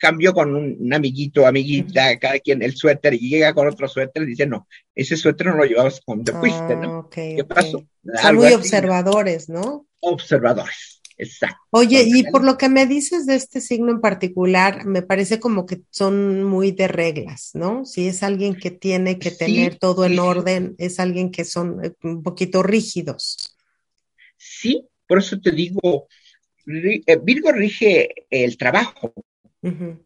cambió con un, amiguito, amiguita, cada quien el suéter y llega con otro suéter y dice, no, ese suéter no lo llevabas cuando te fuiste, ¿no? Ah, ¿Qué pasó? Son muy observadores, ¿no? Observadores. Exacto. Oye, y por lo que me dices de este signo en particular, me parece como que son muy de reglas, ¿no? Si es alguien que tiene que tener todo en orden, es alguien que son eh, un poquito rígidos. Sí, por eso te digo, eh, Virgo rige el trabajo. Eh,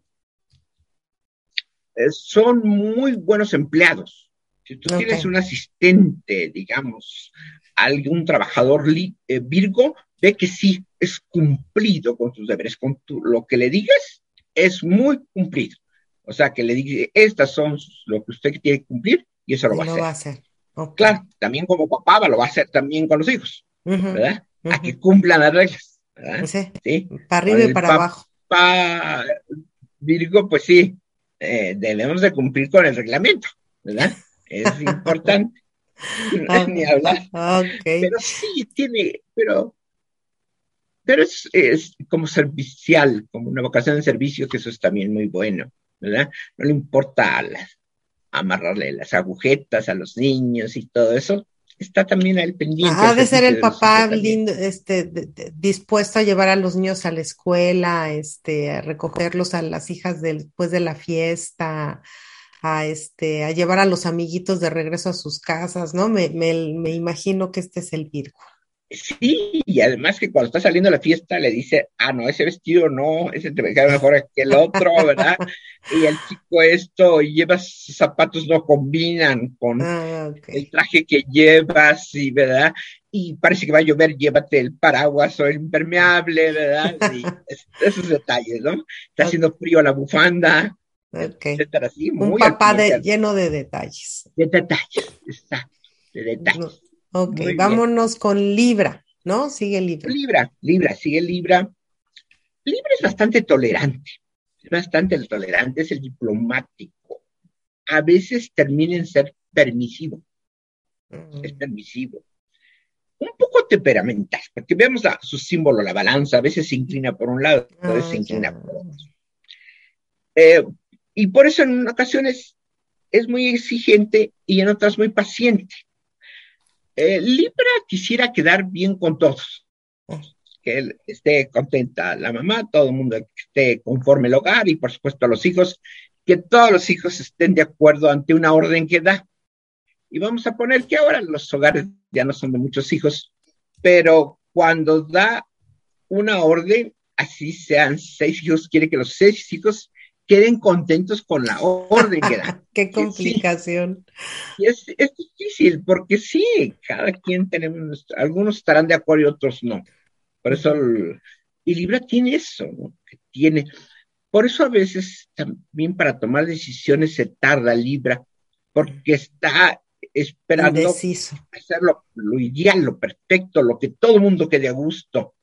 son muy buenos empleados. Si tú tienes un asistente, digamos, algún trabajador Virgo, ve que sí es cumplido con sus deberes, con lo que le digas es muy cumplido. O sea, que le diga, estas son lo que usted tiene que cumplir y eso lo, va, a hacer. Claro, también como papá lo va a hacer también con los hijos, ¿verdad? A que cumplan las reglas, ¿verdad? Sí. Para arriba y para abajo. Para Virgo, pues sí, eh, debemos de cumplir con el reglamento, ¿verdad? Es importante. Ni hablar. Pero sí, tiene, pero pero es, es, como servicial, como una vocación de servicio, que eso es también muy bueno, ¿verdad? No le importa amarrarle las agujetas a los niños y todo eso, está también al pendiente. Ha de ser el papá lindo, este, dispuesto a llevar a los niños a la escuela, este, a recogerlos a las hijas después de la fiesta, a este, a llevar a los amiguitos de regreso a sus casas, ¿no? Me, me, me imagino que este es el Virgo. Sí, y además que cuando está saliendo a la fiesta le dice, ah, no, ese vestido no, ese te queda mejor que el otro, ¿verdad? y el chico esto, llevas zapatos no combinan con ah, el traje que llevas, y, ¿verdad? Y parece que va a llover, llévate el paraguas o el impermeable, ¿verdad? Y esos detalles, ¿no? Está haciendo frío la bufanda, etcétera, así, Un papá lleno de detalles. De detalles, exacto, de detalles. Ok, vámonos con Libra, ¿no? Sigue Libra. Libra, Libra, sigue Libra. Libra es bastante tolerante, es bastante tolerante, es el diplomático. A veces termina en ser permisivo, es mm. permisivo. un poco temperamental, porque vemos a su símbolo, la balanza, a veces se inclina por un lado, a veces se ah, inclina por otro. Eh, y por eso en ocasiones es muy exigente y en otras muy paciente. Eh, Libra quisiera quedar bien con todos, que él esté contenta la mamá, todo el mundo esté conforme el hogar y por supuesto los hijos, que todos los hijos estén de acuerdo ante una orden que da. Y vamos a poner que ahora los hogares ya no son de muchos hijos, pero cuando da una orden, así sean seis hijos, quiere que los seis hijos queden contentos con la orden que da. Qué complicación. Y es, es, difícil, porque sí, cada quien tenemos, algunos estarán de acuerdo y otros no. Por eso, y Libra tiene eso, ¿no? Que tiene, por eso a veces también para tomar decisiones se tarda Libra, porque está esperando hacer lo, ideal, lo perfecto, lo que todo el mundo quede a gusto.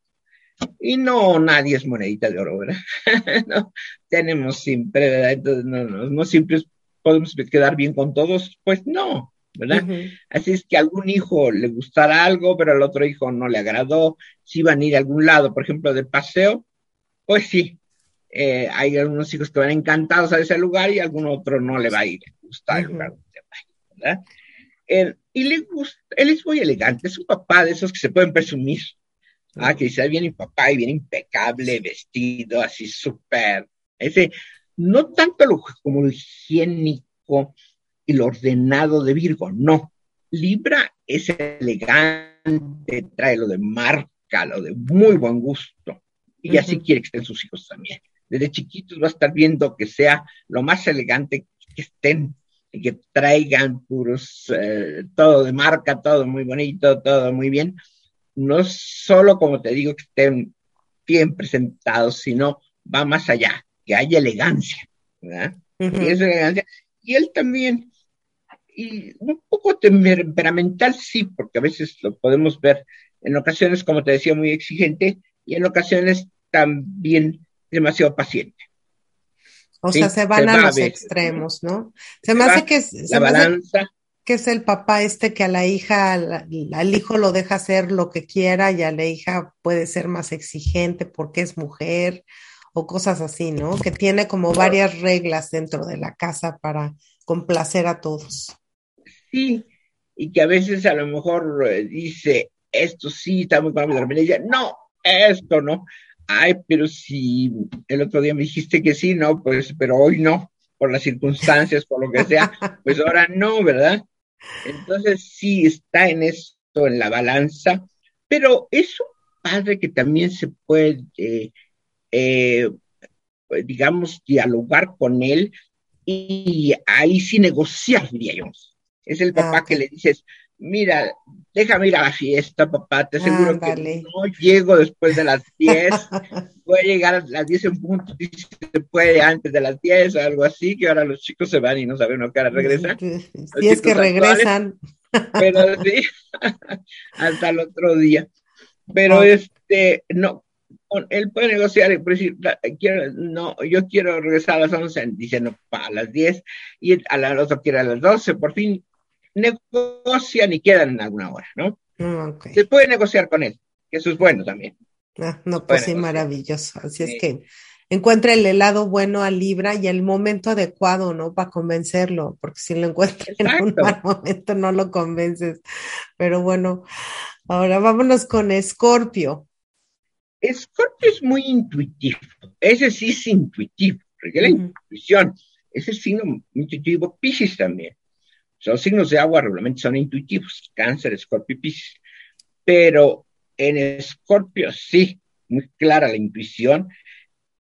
Y no, nadie es monedita de oro, ¿verdad? no, tenemos siempre, ¿verdad? Entonces, no, no, no siempre podemos quedar bien con todos, pues no, ¿verdad? Así es que a algún hijo le gustará algo, pero al otro hijo no le agradó. Si van a ir a algún lado, por ejemplo, de paseo, pues sí, eh, hay algunos hijos que van encantados a ese lugar y a algún otro no le va a ir, gustar el lugar donde va, ¿verdad? y le gusta, él es muy elegante, es un papá de esos que se pueden presumir. Ah, que dice, bien papá y bien impecable, vestido, así súper. Ese, no tanto lo como lo higiénico y lo ordenado de Virgo, no. Libra es elegante, trae lo de marca, lo de muy buen gusto. Y así quiere que estén sus hijos también. Desde chiquitos va a estar viendo que sea lo más elegante que estén y que traigan puros, eh, todo de marca, todo muy bonito, todo muy bien. No solo, como te digo, que estén bien presentados, sino va más allá, que haya elegancia, ¿verdad? Y elegancia. Y él también, y un poco temperamental, sí, porque a veces lo podemos ver en ocasiones, como te decía, muy exigente, y en ocasiones también demasiado paciente. O sea, se van a los extremos, ¿no? Se, me hace que se que es el papá este que a la hija, al, hijo lo deja hacer lo que quiera y a la hija puede ser más exigente porque es mujer o cosas así, ¿no? Que tiene como varias reglas dentro de la casa para complacer a todos. Sí, y que a veces a lo mejor eh, dice, esto sí está muy para mi ella, no, esto no ay, pero si el otro día me dijiste que sí, no, pues, pero hoy no, por las circunstancias, por lo que sea, pues ahora no, ¿verdad? Entonces sí está en esto, en la balanza, pero es un padre que también se puede, eh, digamos, dialogar con él y ahí sí negociar, diría yo. Es el papá ah, que le dices, mira, déjame ir a la fiesta, papá, te aseguro que no llego después de las 10, voy a llegar a las 10 en punto, si se puede antes de las 10 o algo así, que ahora los chicos se van y no saben a qué hora regresan. Si es que regresan. pero sí, hasta el otro día. Pero este, no, él puede negociar y decir, quiero, no, yo quiero regresar a las 11, dice, no, a las 10, y a la otro quiere a las 12, por fin negocian y quedan en alguna hora, ¿no? Mm, Se puede negociar con él, que eso es bueno también. Ah, no, pues sí, maravilloso. Así es que encuentra el helado bueno a Libra y el momento adecuado, ¿no? Para convencerlo, porque si lo encuentra en un mal momento no lo convences. Pero bueno, ahora vámonos con Escorpio. Escorpio es muy intuitivo, ese sí es intuitivo, porque la intuición, ese es signo intuitivo, Pisces también. Los signos de agua regularmente son intuitivos, cáncer, escorpio y piscis. Pero en escorpio sí, muy clara la intuición.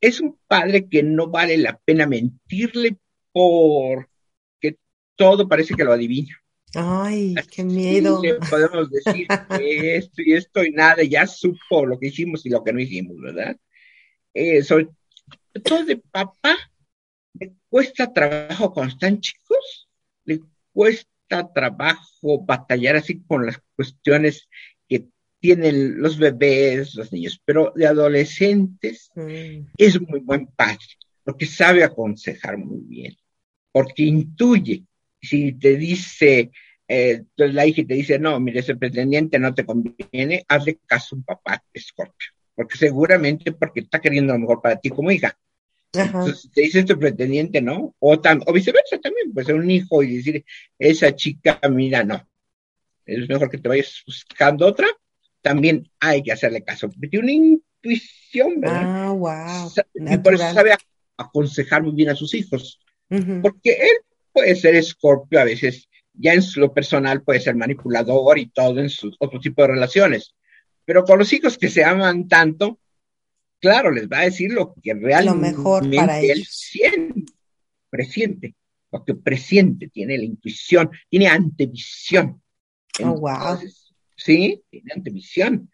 Es un padre que no vale la pena mentirle porque todo parece que lo adivina. Ay, qué miedo. podemos decir que esto y esto y nada, ya supo lo que hicimos y lo que no hicimos, ¿verdad? Eh, sobre todo de papá, le cuesta trabajo cuando están chicos, le cuesta trabajo batallar así con las cuestiones que tienen los bebés, los niños, pero de adolescentes mm. es muy buen padre, porque sabe aconsejar muy bien, porque intuye. Si te dice, eh, la hija te dice, no, mire, ese pretendiente no te conviene, hazle caso a un papá escorpio, porque seguramente porque está queriendo lo mejor para ti como hija. Entonces te dice este pretendiente, ¿no? O, o viceversa también, pues ser un hijo y decir, esa chica, mira, no, es mejor que te vayas buscando otra, también hay que hacerle caso. Tiene una intuición, ¿verdad? Ah, wow. Y por eso sabe aconsejar muy bien a sus hijos. Porque él puede ser escorpio a veces, ya en lo personal puede ser manipulador y todo en sus otro tipo de relaciones. Pero con los hijos que se aman tanto, claro, les va a decir lo que realmente lo mejor para él siente, presiente, lo que presiente, tiene la intuición, tiene antevisión. Oh, wow. Sí, tiene antevisión.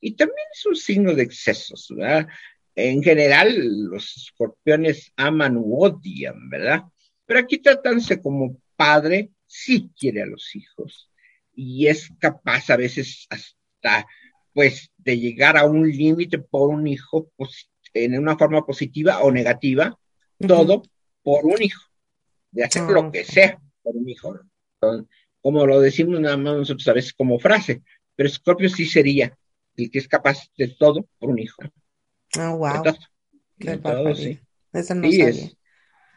Y también es un signo de excesos, ¿verdad? En general, los escorpiones aman u odian, ¿verdad? Pero aquí tratándose como padre, sí quiere a los hijos y es capaz a veces hasta, pues, de llegar a un límite por un hijo en una forma positiva o negativa, todo por un hijo, de hacer lo ah, que sea por un hijo. como lo decimos nada más nosotros a veces como frase, pero Scorpio sí sería el que es capaz de todo por un hijo. Ah, wow. De todo, sí. Eso no sí, es,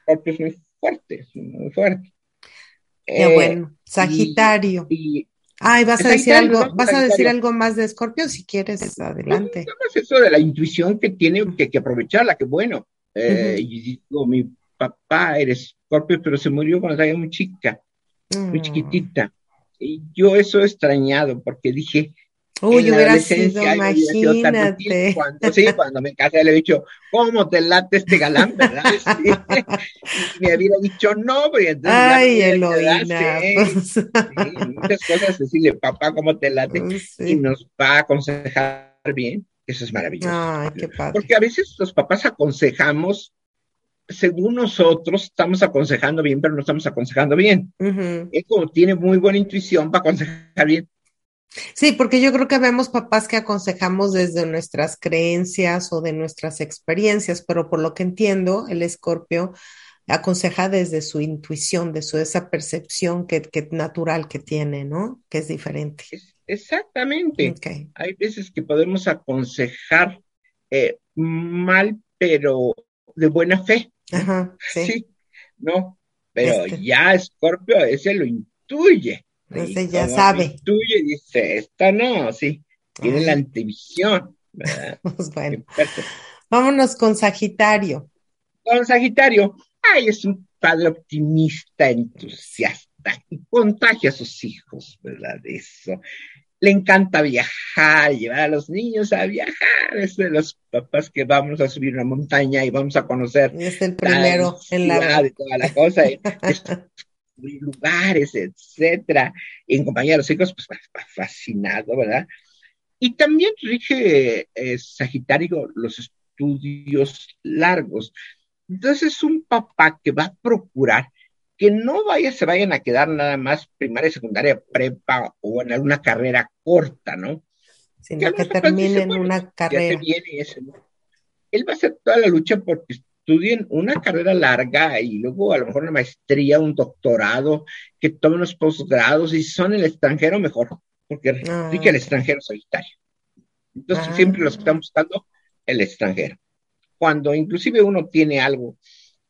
Scorpio es muy fuerte, muy fuerte. Qué eh, bueno. Sagitario. Ay, vas a decir algo, vas a decir algo más de Scorpio si quieres, adelante. No, eso de la intuición que tiene que, que aprovecharla, que bueno. Eh, Y digo, mi papá era Scorpio, pero se murió cuando estaba muy chica, muy mm. chiquitita. Y yo eso he extrañado porque dije, Uy, hubiera sido, imagínate. Cuando, sí, cuando me casé le he dicho, ¿cómo te late este galán, verdad? y me había dicho, no, pero entonces Ay, Eloína. Pues. Sí, muchas cosas decirle, papá, ¿cómo te late? Y nos va a aconsejar bien. Eso es maravilloso. Ay, qué padre. Porque a veces los papás aconsejamos, según nosotros, estamos aconsejando bien, pero no estamos aconsejando bien. Es como tiene muy buena intuición para aconsejar bien, Sí, porque yo creo que vemos papás que aconsejamos desde nuestras creencias o de nuestras experiencias, pero por lo que entiendo, el escorpio aconseja desde su intuición, de su esa percepción que, natural que tiene, ¿no? Que es diferente. Exactamente. Hay veces que podemos aconsejar eh, mal, pero de buena fe. Ajá, sí. ¿no? Pero este. ya Escorpio ese lo intuye. Entonces ya sabe. y dice, esta no, sí, tiene la antevisión. pues bueno. Vámonos con Sagitario. Con Sagitario, ay, es un padre optimista, entusiasta y contagia a sus hijos, ¿verdad? Eso. Le encanta viajar, llevar a los niños a viajar. Es de los papás que vamos a subir una montaña y vamos a conocer. Es el primero en la. De toda la cosa. lugares, etcétera, en compañía de los hijos, pues fascinado, ¿verdad? Y también rige eh, Sagitario los estudios largos. Entonces es un papá que va a procurar que no vaya, se vayan a quedar nada más primaria, secundaria, prepa o en alguna carrera corta, ¿no? Sino que, terminen una carrera. Él va a hacer toda la lucha porque estudien una carrera larga y luego a lo mejor una maestría, un doctorado, que tomen los posgrados y si son el extranjero mejor, porque ah, que el extranjero solitario. Entonces ah. siempre los que están buscando el extranjero. Cuando inclusive uno tiene algo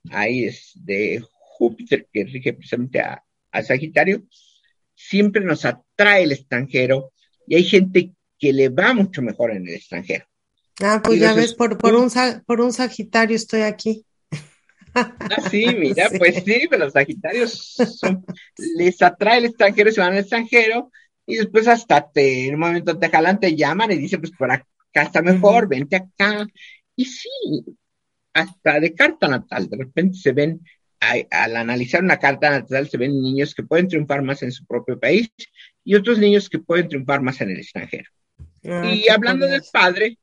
ahí es de Júpiter que rige precisamente a, a Sagitario, siempre nos atrae el extranjero y hay gente que le va mucho mejor en el extranjero. Ah, pues ya ves, por, por, un, por un Sagitario estoy aquí. Ah, sí, mira, pues sí, pero los Sagitarios les atrae el extranjero, se van al extranjero y después hasta te, en un momento te jalan, te llaman y dicen, pues por acá está mejor, vente acá. Y sí, hasta de carta natal, de repente se ven, al analizar una carta natal, se ven niños que pueden triunfar más en su propio país y otros niños que pueden triunfar más en el extranjero. Ah, y hablando del padre,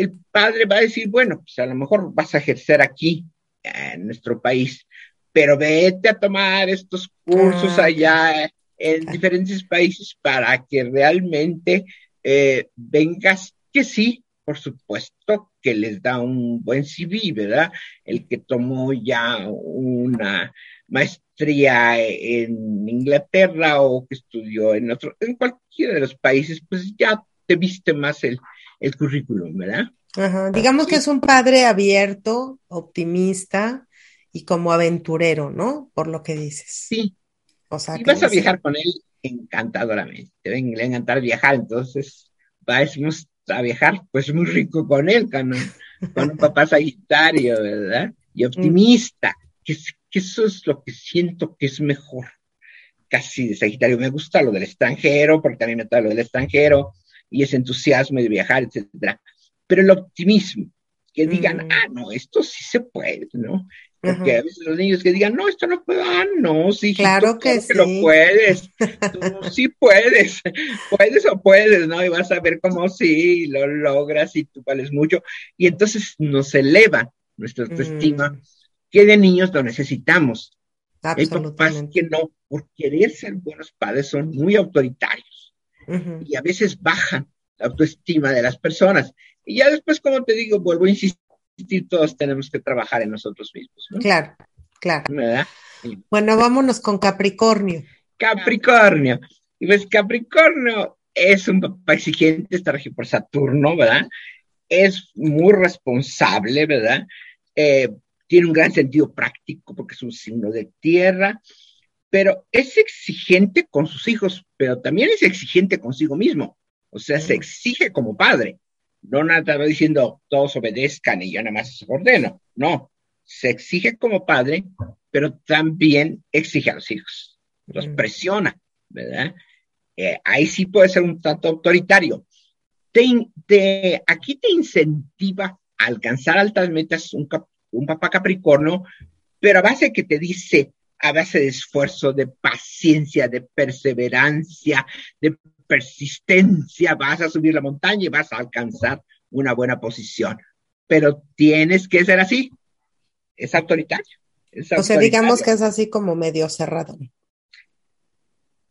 el padre va a decir, bueno, pues a lo mejor vas a ejercer aquí, en nuestro país, pero vete a tomar estos cursos ah, allá en diferentes países para que realmente eh, vengas, que sí, por supuesto que les da un buen CV, ¿verdad? El que tomó ya una maestría en Inglaterra o que estudió en otro, en cualquiera de los países, pues ya te viste más el, el currículum, ¿verdad? Ajá. Digamos que es un padre abierto, optimista y como aventurero, ¿no? Por lo que dices. Sí. O sea, si vas a viajar con él, encantadoramente. Te va a encantar viajar, entonces vamos a viajar, pues muy rico con él, con, con un papá sagitario, ¿verdad? Y optimista, que, que eso es lo que siento que es mejor casi de Sagitario. Me gusta lo del extranjero, porque también me gusta lo del extranjero, y ese entusiasmo de viajar, etcétera. Pero el optimismo, que digan, mm. ah, no, esto sí se puede, ¿no? Porque a veces los niños que digan, no, esto no puedo, ah, no, sí, claro que, sí. lo puedes, tú sí puedes, puedes o puedes, ¿no? Y vas a ver cómo sí, lo logras y tú vales mucho. Y entonces nos eleva nuestra autoestima, mm. que de niños lo necesitamos. Hay papás que no, por querer ser buenos padres, son muy autoritarios y a veces bajan la autoestima de las personas. Y ya después, como te digo, vuelvo a insistir, todos tenemos que trabajar en nosotros mismos. Claro, claro. Bueno, vámonos con Capricornio. Capricornio. Y pues Capricornio es un papá exigente, está regido por Saturno, ¿verdad? Es muy responsable, ¿verdad? Eh, tiene un gran sentido práctico porque es un signo de tierra, pero es exigente con sus hijos, pero también es exigente consigo mismo. O sea, se exige como padre. No nada diciendo todos obedezcan y yo nada más ordeno. No, se exige como padre, pero también exige a los hijos. Los presiona, ¿verdad? Eh, ahí sí puede ser un tanto autoritario. Te, aquí te incentiva a alcanzar altas metas un, un papá capricornio, pero a base que te dice, a base de esfuerzo, de paciencia, de perseverancia, de persistencia, vas a subir la montaña y vas a alcanzar una buena posición. Pero tienes que ser así. Es autoritario. o sea, digamos que es así como medio cerrado.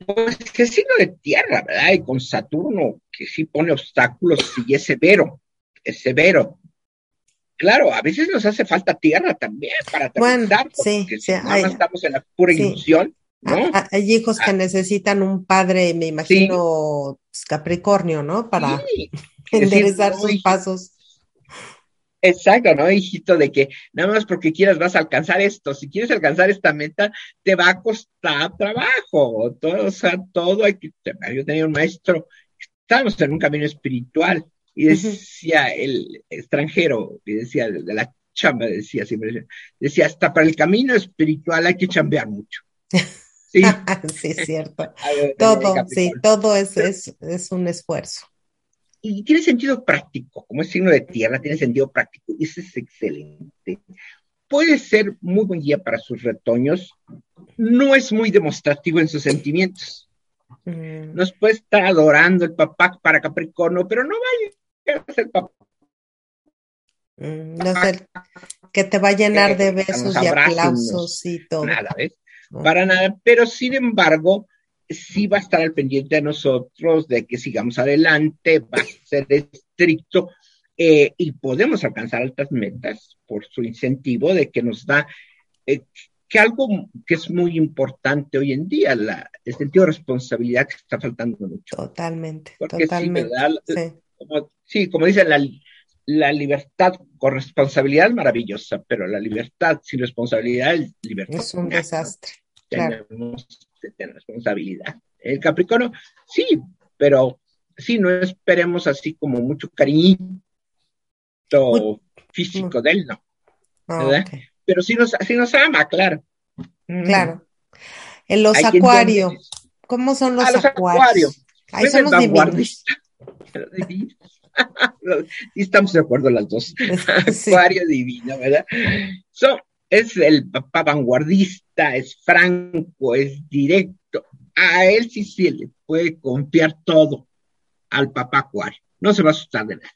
Pues es signo de tierra, ¿verdad? Y con Saturno, que sí pone obstáculos, sí es severo, es severo. Claro, a veces nos hace falta tierra también para bueno, sí, porque si estamos en la pura ilusión, hay hijos que ah. necesitan un padre, me imagino, pues, Capricornio, ¿no? Para enderezar sus pasos. Exacto, ¿no, hijito? De que nada más porque quieras vas a alcanzar esto. Si quieres alcanzar esta meta, te va a costar trabajo. Todo, o sea, todo hay que. Yo tenía un maestro, estábamos en un camino espiritual y decía el extranjero, y decía de la chamba, decía siempre, decía, hasta para el camino espiritual hay que chambear mucho. Sí, sí es cierto. todo, sí, todo es, es, un esfuerzo. Y tiene sentido práctico, como es signo de tierra, tiene sentido práctico, y eso es excelente. Puede ser muy buen guía para sus retoños, no es muy demostrativo en sus sentimientos. Mm. Nos puede estar adorando el papá para Capricornio, pero no a ser papá. No sé, que te va a llenar de besos y aplausos y todo. Nada, ¿ves? para nada, pero sin embargo, sí va a estar al pendiente de nosotros de que sigamos adelante, va a ser estricto eh, y podemos alcanzar altas metas por su incentivo de que nos da eh, que algo que es muy importante hoy en día, la, el sentido de responsabilidad que está faltando mucho. Totalmente, totalmente. Sí, Como, sí, como dicen, la, la libertad con responsabilidad es maravillosa, pero la libertad sin responsabilidad es libertad. Es un desastre. Tenemos que tener responsabilidad. El Capricornio, sí, pero sí, no esperemos así como mucho cariñito físico de él, no. Ah, pero sí nos, sí nos ama, claro. Claro. En los acuarios. ¿Cómo son los, los acuarios? Ahí pues somos estamos de acuerdo las dos. Acuario divino, ¿verdad? es el papá vanguardista, es franco, es directo. A él sí se le puede confiar todo al papá Acuario. No se va a asustar de nada.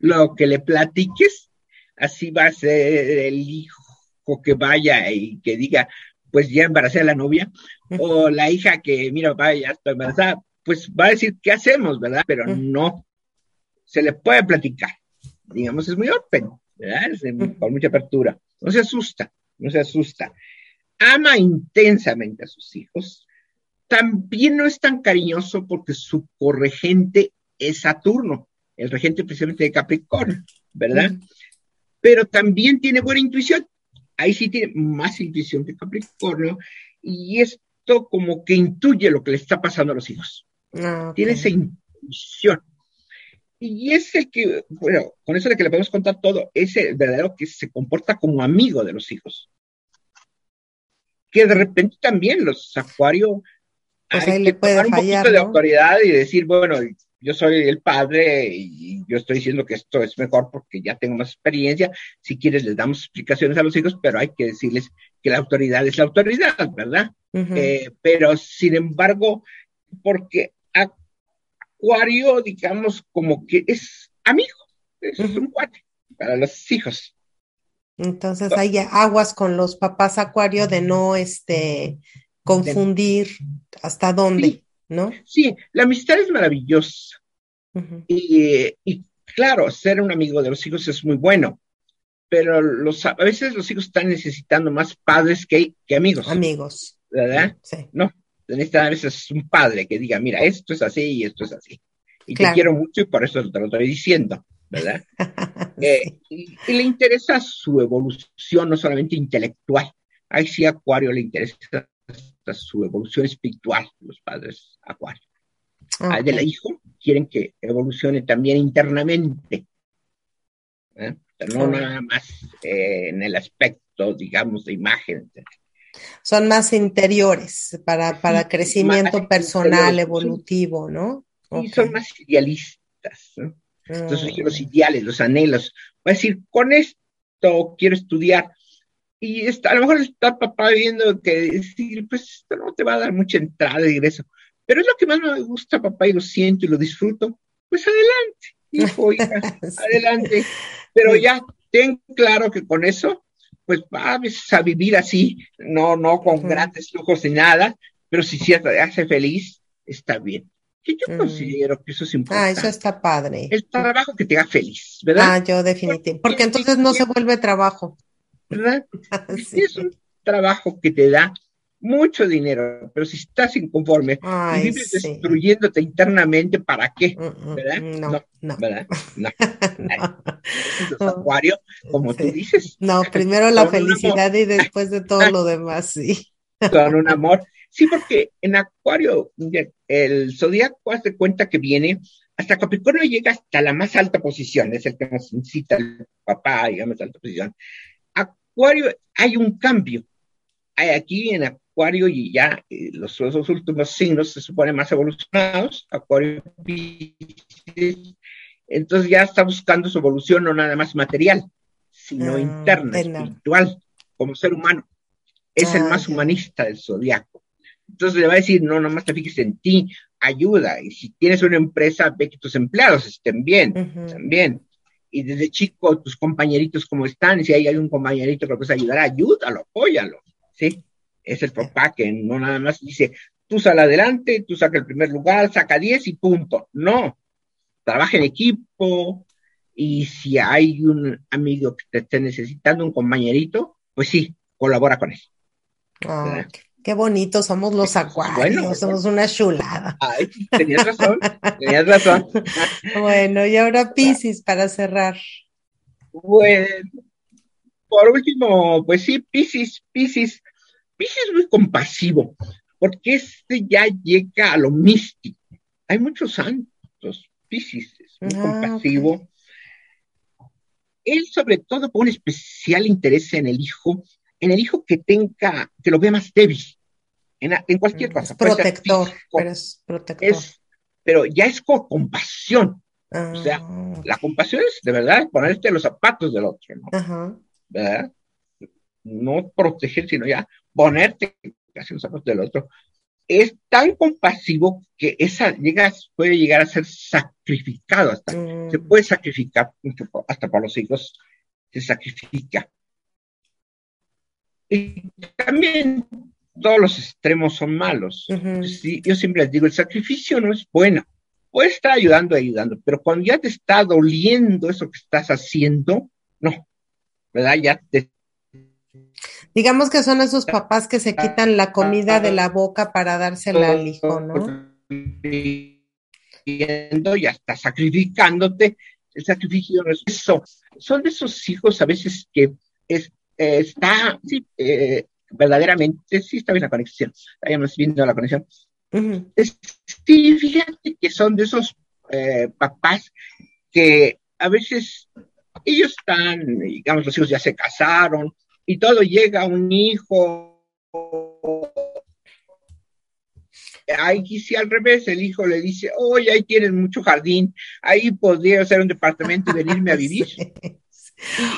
Lo que le platiques, así va a ser el hijo que vaya y que diga, pues ya embaracé a la novia, o la hija que, mira, vaya, ya estoy embarazada, pues va a decir, ¿qué hacemos, verdad? Pero no se le puede platicar. Digamos, es muy open, ¿verdad? con mucha apertura. No se asusta, no se asusta. Ama intensamente a sus hijos. También no es tan cariñoso porque su corregente es Saturno, el regente precisamente de Capricornio, ¿verdad? Pero también tiene buena intuición. Ahí sí tiene más intuición que Capricornio. Y esto como que intuye lo que le está pasando a los hijos. Ah, tiene esa intuición. Y es el que, bueno, con eso de que le podemos contar todo, es el verdadero que se comporta como amigo de los hijos. Que de repente también los acuarios pues hay que tomar un poquito de autoridad y decir, bueno, yo soy el padre y yo estoy diciendo que esto es mejor porque ya tengo más experiencia. Si quieres, les damos explicaciones a los hijos, pero hay que decirles que la autoridad es la autoridad, ¿verdad? Eh, pero sin embargo, porque Acuario, digamos, como que es amigo, es un cuate para los hijos. Entonces hay aguas con los papás Acuario de no este confunir hasta dónde, ¿no? Sí, la amistad es maravillosa. y, claro, ser un amigo de los hijos es muy bueno, pero los, a veces los hijos están necesitando más padres que, que amigos. Amigos. ¿Verdad? Sí. No, necesitan a veces un padre que diga, mira, esto es así y esto es así. Y te quiero mucho y por eso te lo estoy diciendo, ¿verdad? Eh, y, le interesa su evolución, no solamente intelectual. Ahí sí Acuario le interesa su evolución espiritual, los padres Acuario. Okay. del hijo quieren que evolucione también internamente. ¿eh? no nada más eh, en el aspecto, digamos, de imagen, son más interiores para, para crecimiento personal, evolutivo, ¿no? Y son más idealistas, ¿no? Entonces, mm. los ideales, los anhelos. Va a decir, con esto quiero estudiar. Y está, a lo mejor está papá viendo que decir, pues esto no te va a dar mucha entrada y ingreso. Pero es lo que más me gusta, papá, y lo siento y lo disfruto. Pues adelante, hijo, hija, adelante. Pero ya ten claro que con eso pues vas a vivir así, no, no con grandes lujos ni nada, pero si se hace feliz, está bien. Que yo considero que eso es importante. Ah, eso está padre. El trabajo que te haga feliz, ¿verdad? Ah, yo definitivamente. Porque entonces no se vuelve trabajo. ¿Verdad? sí. Es un trabajo que te da mucho dinero, pero si estás inconforme y vives destruyéndote internamente, ¿para qué? Mm, mm, ¿Verdad? No, no, ¿verdad? No. no. acuario, como tú dices. No, primero la felicidad y después de todo lo demás, sí. Con un amor. Sí, porque en Acuario, el zodiaco hace cuenta que viene hasta Capricornio llega hasta la más alta posición, es el que nos incita el papá, digamos, a alta posición. Acuario, hay un cambio. Aquí en Acuario y ya eh, los, los, últimos signos se suponen más evolucionados, Acuario entonces ya está buscando su evolución no nada más material, sino ah, interna, espiritual, como ser humano. Es el ah, más humanista del zodiaco. Entonces le va a decir, no, nomás te fijes en ti, ayuda. Y si tienes una empresa, ve que tus empleados estén bien, también. Y desde chico, tus compañeritos cómo están, y si hay algún compañerito que puedes ayudar, ayúdalo, apóyalo, ¿sí? Es el papá que no nada más dice, tú sal adelante, tú saca el primer lugar, saca 10 y punto. No, trabaja en equipo y si hay un amigo que te esté necesitando, un compañerito, pues sí, colabora con él. Ah, qué bonito, somos los acuarios, somos una chulada. Ay, tenías razón, tenías razón. bueno, y ahora Pisces para cerrar. Bueno, por último, pues sí, Pisces, Pisces Pisces es muy compasivo, porque este ya llega a lo místico. Hay muchos santos, Pisces es muy ah, compasivo. Él sobre todo pone especial interés en el hijo, en el hijo que tenga, que lo vea más débil, en, cualquier mm, cosa. Es protector, pero es protector. pero ya es con compasión. O sea, ah. la compasión es de verdad ponerte los zapatos del otro, ¿no? ¿Verdad? No proteger, sino ya ponerte casi los zapatos del otro, es tan compasivo que esa llega, puede llegar a ser sacrificado hasta, se mm. puede sacrificar hasta para los hijos, se sacrifica. Y también todos los extremos son malos. yo siempre les digo, el sacrificio no es bueno, puede estar ayudando, ayudando, pero cuando ya te está doliendo eso que estás haciendo, no, ¿verdad? Ya te... Digamos que son esos papás que se quitan la comida de la boca para dársela al hijo, ¿no? Ya está sacrificándote, el sacrificio no es eso. Son de esos hijos a veces que es, eh, está, sí, eh, verdaderamente, sí está bien la conexión, estamos viendo la conexión. sí, fíjate que son de esos eh, papás que a veces ellos están, digamos, los hijos ya se casaron y todo llega a un hijo. Ahí si al revés, el hijo le dice, oye, ahí tienes mucho jardín, ahí podría ser un departamento y venirme a vivir.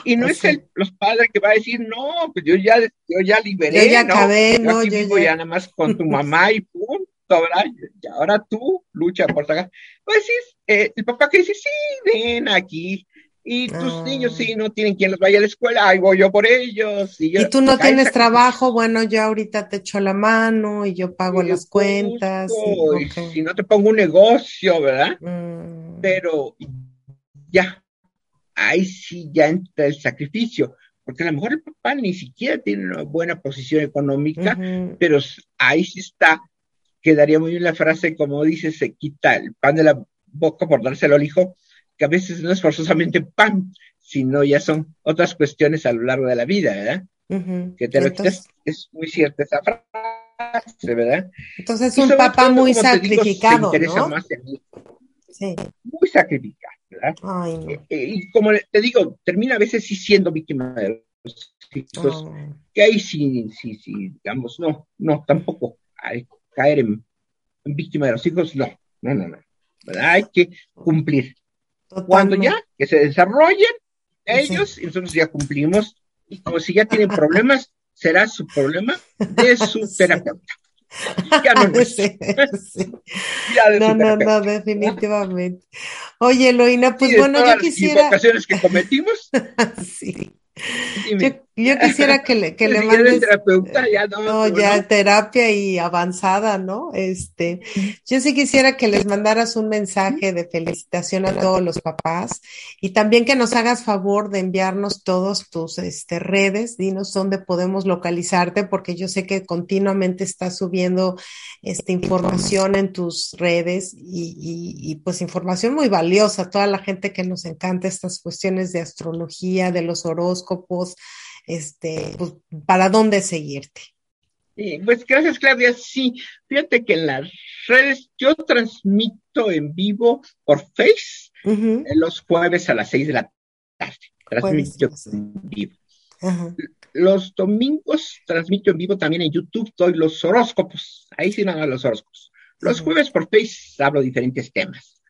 Y, no es el, los padres que va a decir, no, pues yo ya, yo ya liberé, yo ya acabé, no, aquí vivo ya... nada más con tu mamá y punto, ¿verdad? Y ahora tú lucha por sacar. Pues sí, eh, el papá que dice, sí, ven aquí, y tus niños sí no tienen quien los vaya a la escuela, ahí voy yo por ellos. Y, tú no tienes trabajo, bueno, yo ahorita te echo la mano y yo pago las cuentas. Y, Si no te pongo un negocio, ¿verdad? Mm. Pero ya, ahí sí ya entra el sacrificio, porque a lo mejor el papá ni siquiera tiene una buena posición económica, pero ahí sí está, quedaría muy bien la frase, como dice, se quita el pan de la boca por dárselo al hijo, que a veces no es forzosamente pan, sino ya son otras cuestiones a lo largo de la vida, ¿verdad? Que te Entonces, es muy cierta esa frase, ¿verdad? Entonces es un papá muy sacrificado, ¿no? sí. Muy sacrificado, ¿verdad? Ay, no. Eh, eh, y como te digo, termina a veces sí siendo víctima de los hijos, que ahí sí, sí, sí, digamos, no, no, tampoco hay caer en, víctima de los hijos, no, no, no, no. ¿verdad? Hay que cumplir. Cuando ya que se desarrollen ellos y nosotros ya cumplimos, y como si ya tienen problemas, será su problema de su terapeuta. Ya no, no, no, no, definitivamente. Oye, Eloína, pues bueno, yo quisiera. Las equivocaciones que cometimos. sí. Yo, quisiera que le, que le mandes. terapeuta, ya no, no, ya terapia y avanzada, ¿no? Este, yo sí quisiera que les mandaras un mensaje de felicitación a todos los papás y también que nos hagas favor de enviarnos todos tus este, redes, dinos dónde podemos localizarte, porque yo sé que continuamente estás subiendo esta información en tus redes y, y, y pues información muy valiosa, toda la gente que nos encanta estas cuestiones de astrología, de los horóscopos este, pues, para dónde seguirte. Sí, pues gracias, Claudia. Sí, fíjate que en las redes yo transmito en vivo por Face los jueves a las seis de la tarde. Transmito en vivo. Los domingos transmito en vivo también en YouTube, doy los horóscopos. Ahí sí nada los horóscopos. Los jueves por Face hablo diferentes temas.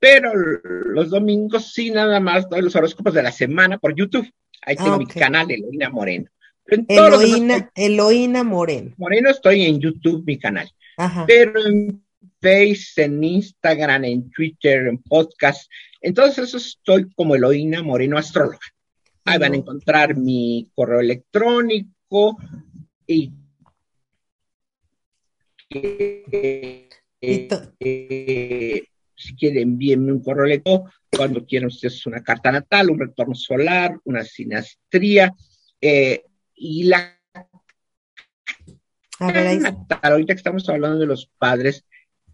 Pero los domingos sí nada más doy los horóscopos de la semana por YouTube. Ahí tengo ah, mi canal, Eloína Moreno. Eloína, Eloína Moreno. Moreno estoy en YouTube, mi canal. Pero en Face, en Instagram, en Twitter, en podcast, entonces estoy como Eloína Moreno Astróloga. Ahí van a encontrar mi correo electrónico y, si quieren envíenme un correo electrónico cuando quieran ustedes una carta natal, un retorno solar, una sinastría, eh, y la a ver, natal, ahorita que estamos hablando de los padres,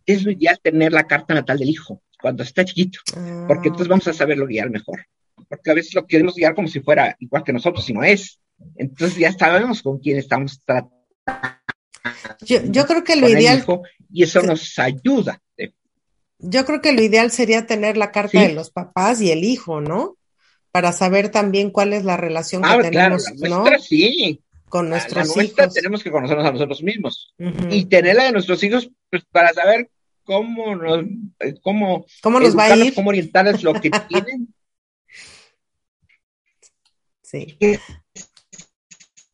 es lo ideal tener la carta natal del hijo cuando está chiquito, porque entonces vamos a saberlo guiar mejor, porque a veces lo queremos guiar como si fuera igual que nosotros, si no es. Entonces ya sabemos con quién estamos tratando. Yo, creo que lo ideal. y eso nos ayuda yo creo que lo ideal sería tener la carta de los papás y el hijo, ¿no? Para saber también cuál es la relación que ah, tenemos, ¿no? sí. Con nuestros hijos. tenemos que conocernos a nosotros mismos y tener la de nuestros hijos pues, para saber cómo nos, eh, cómo, ¿Cómo nos va a ir, cómo orientarles lo que tienen. Sí.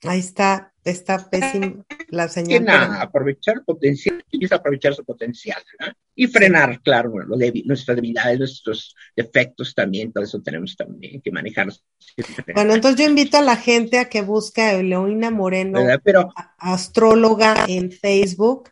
Ahí está, está pésimo la señal. aprovechar potencial, y aprovechar su potencial, Y frenar, claro, nuestras debilidades, nuestros defectos también, todo eso tenemos también que manejarlos. Bueno, entonces yo invito a la gente a que busque a Eloína Moreno, astróloga en Facebook,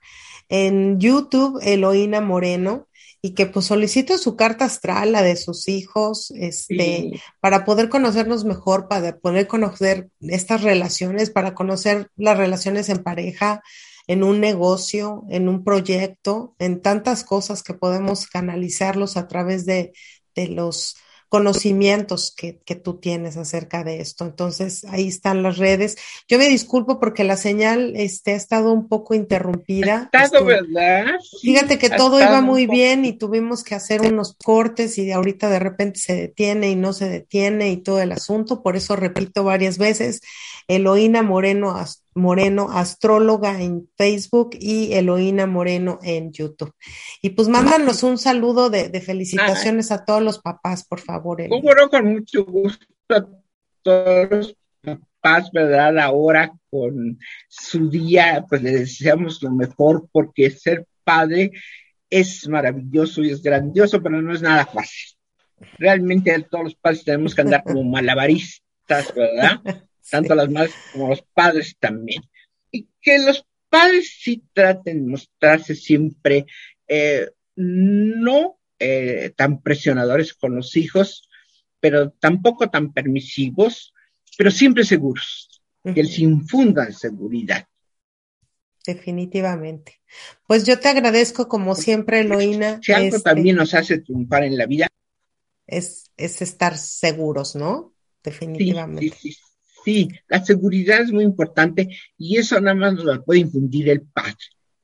en YouTube, Eloína Moreno, y que pues solicite su carta astral, la de sus hijos, este, para poder conocernos mejor, para poder conocer estas relaciones, para conocer las relaciones en pareja, en un negocio, en un proyecto, en tantas cosas que podemos canalizarlos a través de, de los conocimientos que, que, tú tienes acerca de esto. Entonces, ahí están las redes. Yo me disculpo porque la señal este, ha estado un poco interrumpida. Ha estado, ¿verdad? Fíjate que todo iba muy bien y tuvimos que hacer unos cortes y ahorita de repente se detiene y no se detiene y todo el asunto. Por eso repito varias veces, Eloína Moreno Moreno, astróloga en Facebook y Eloína Moreno en YouTube. Y pues mándanos un saludo de, felicitaciones a todos los papás, por favor. Bueno, con mucho gusto a todos los papás, ¿verdad? Ahora con su día, pues les deseamos lo mejor porque ser padre es maravilloso y es grandioso, pero no es nada fácil. Realmente todos los padres tenemos que andar como malabaristas, ¿verdad? tanto las madres como los padres también. Y que los padres sí traten de mostrarse siempre eh, no eh, tan presionadores con los hijos, pero tampoco tan permisivos, pero siempre seguros, que les infundan seguridad. Definitivamente. Pues yo te agradezco como siempre, Eloína. Si algo este también nos hace triunfar en la vida. Es, es estar seguros, ¿no? Definitivamente. sí, sí, Sí, la seguridad es muy importante y eso nada más nos lo puede infundir el padre.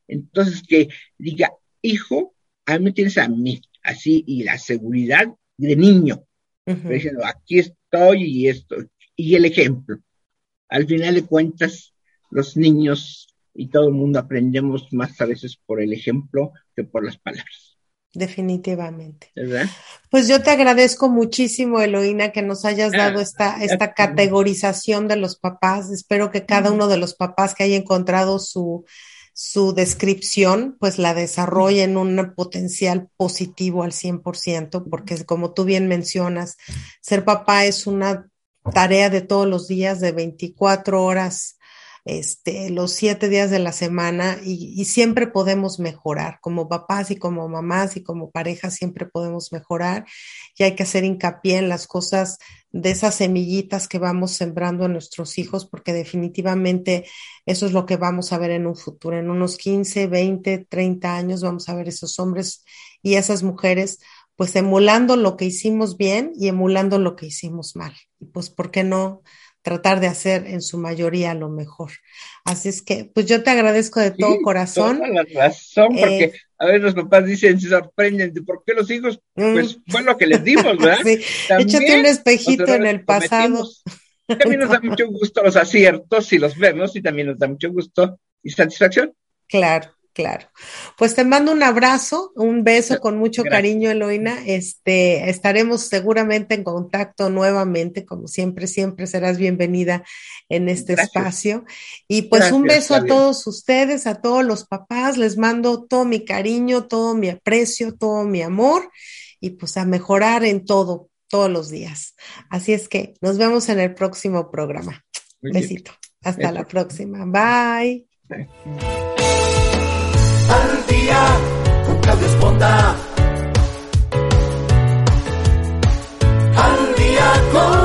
Entonces, que diga, hijo, a mí tienes a mí, así, y la seguridad de niño, diciendo, aquí estoy y esto, y el ejemplo. Al final de cuentas, los niños y todo el mundo aprendemos más a veces por el ejemplo que por las palabras. Definitivamente. Pues yo te agradezco muchísimo, Eloína, que nos hayas ah, dado esta, esta categorización de los papás. Espero que cada uno de los papás que haya encontrado su, su descripción, pues la desarrolle en un potencial positivo al 100%, porque como tú bien mencionas, ser papá es una tarea de todos los días, de 24 horas este, los siete días de la semana y, siempre podemos mejorar. Como papás y como mamás y como parejas siempre podemos mejorar y hay que hacer hincapié en las cosas de esas semillitas que vamos sembrando a nuestros hijos porque definitivamente eso es lo que vamos a ver en un futuro. En unos 15, 20, 30 años vamos a ver esos hombres y esas mujeres pues emulando lo que hicimos bien y emulando lo que hicimos mal. Y pues, ¿por qué no? Tratar de hacer en su mayoría lo mejor. Así es que, pues yo te agradezco de todo corazón. Toda la razón, porque eh, a veces los papás dicen, se sorprenden de por qué los hijos, pues fue lo que les dimos, ¿verdad? sí. Échate un espejito en el pasado. También nos da mucho gusto los aciertos si los vemos y también nos da mucho gusto y satisfacción. Claro. Claro. Pues te mando un abrazo, un beso con mucho cariño, Eloína. Este, estaremos seguramente en contacto nuevamente, como siempre, siempre serás bienvenida en este espacio. Y pues un beso a todos ustedes, a todos los papás, les mando todo mi cariño, todo mi aprecio, todo mi amor y pues a mejorar en todo, todos los días. Así es que nos vemos en el próximo programa. Besito. Hasta la próxima. Bye al día con Claudio Esponda. Al día con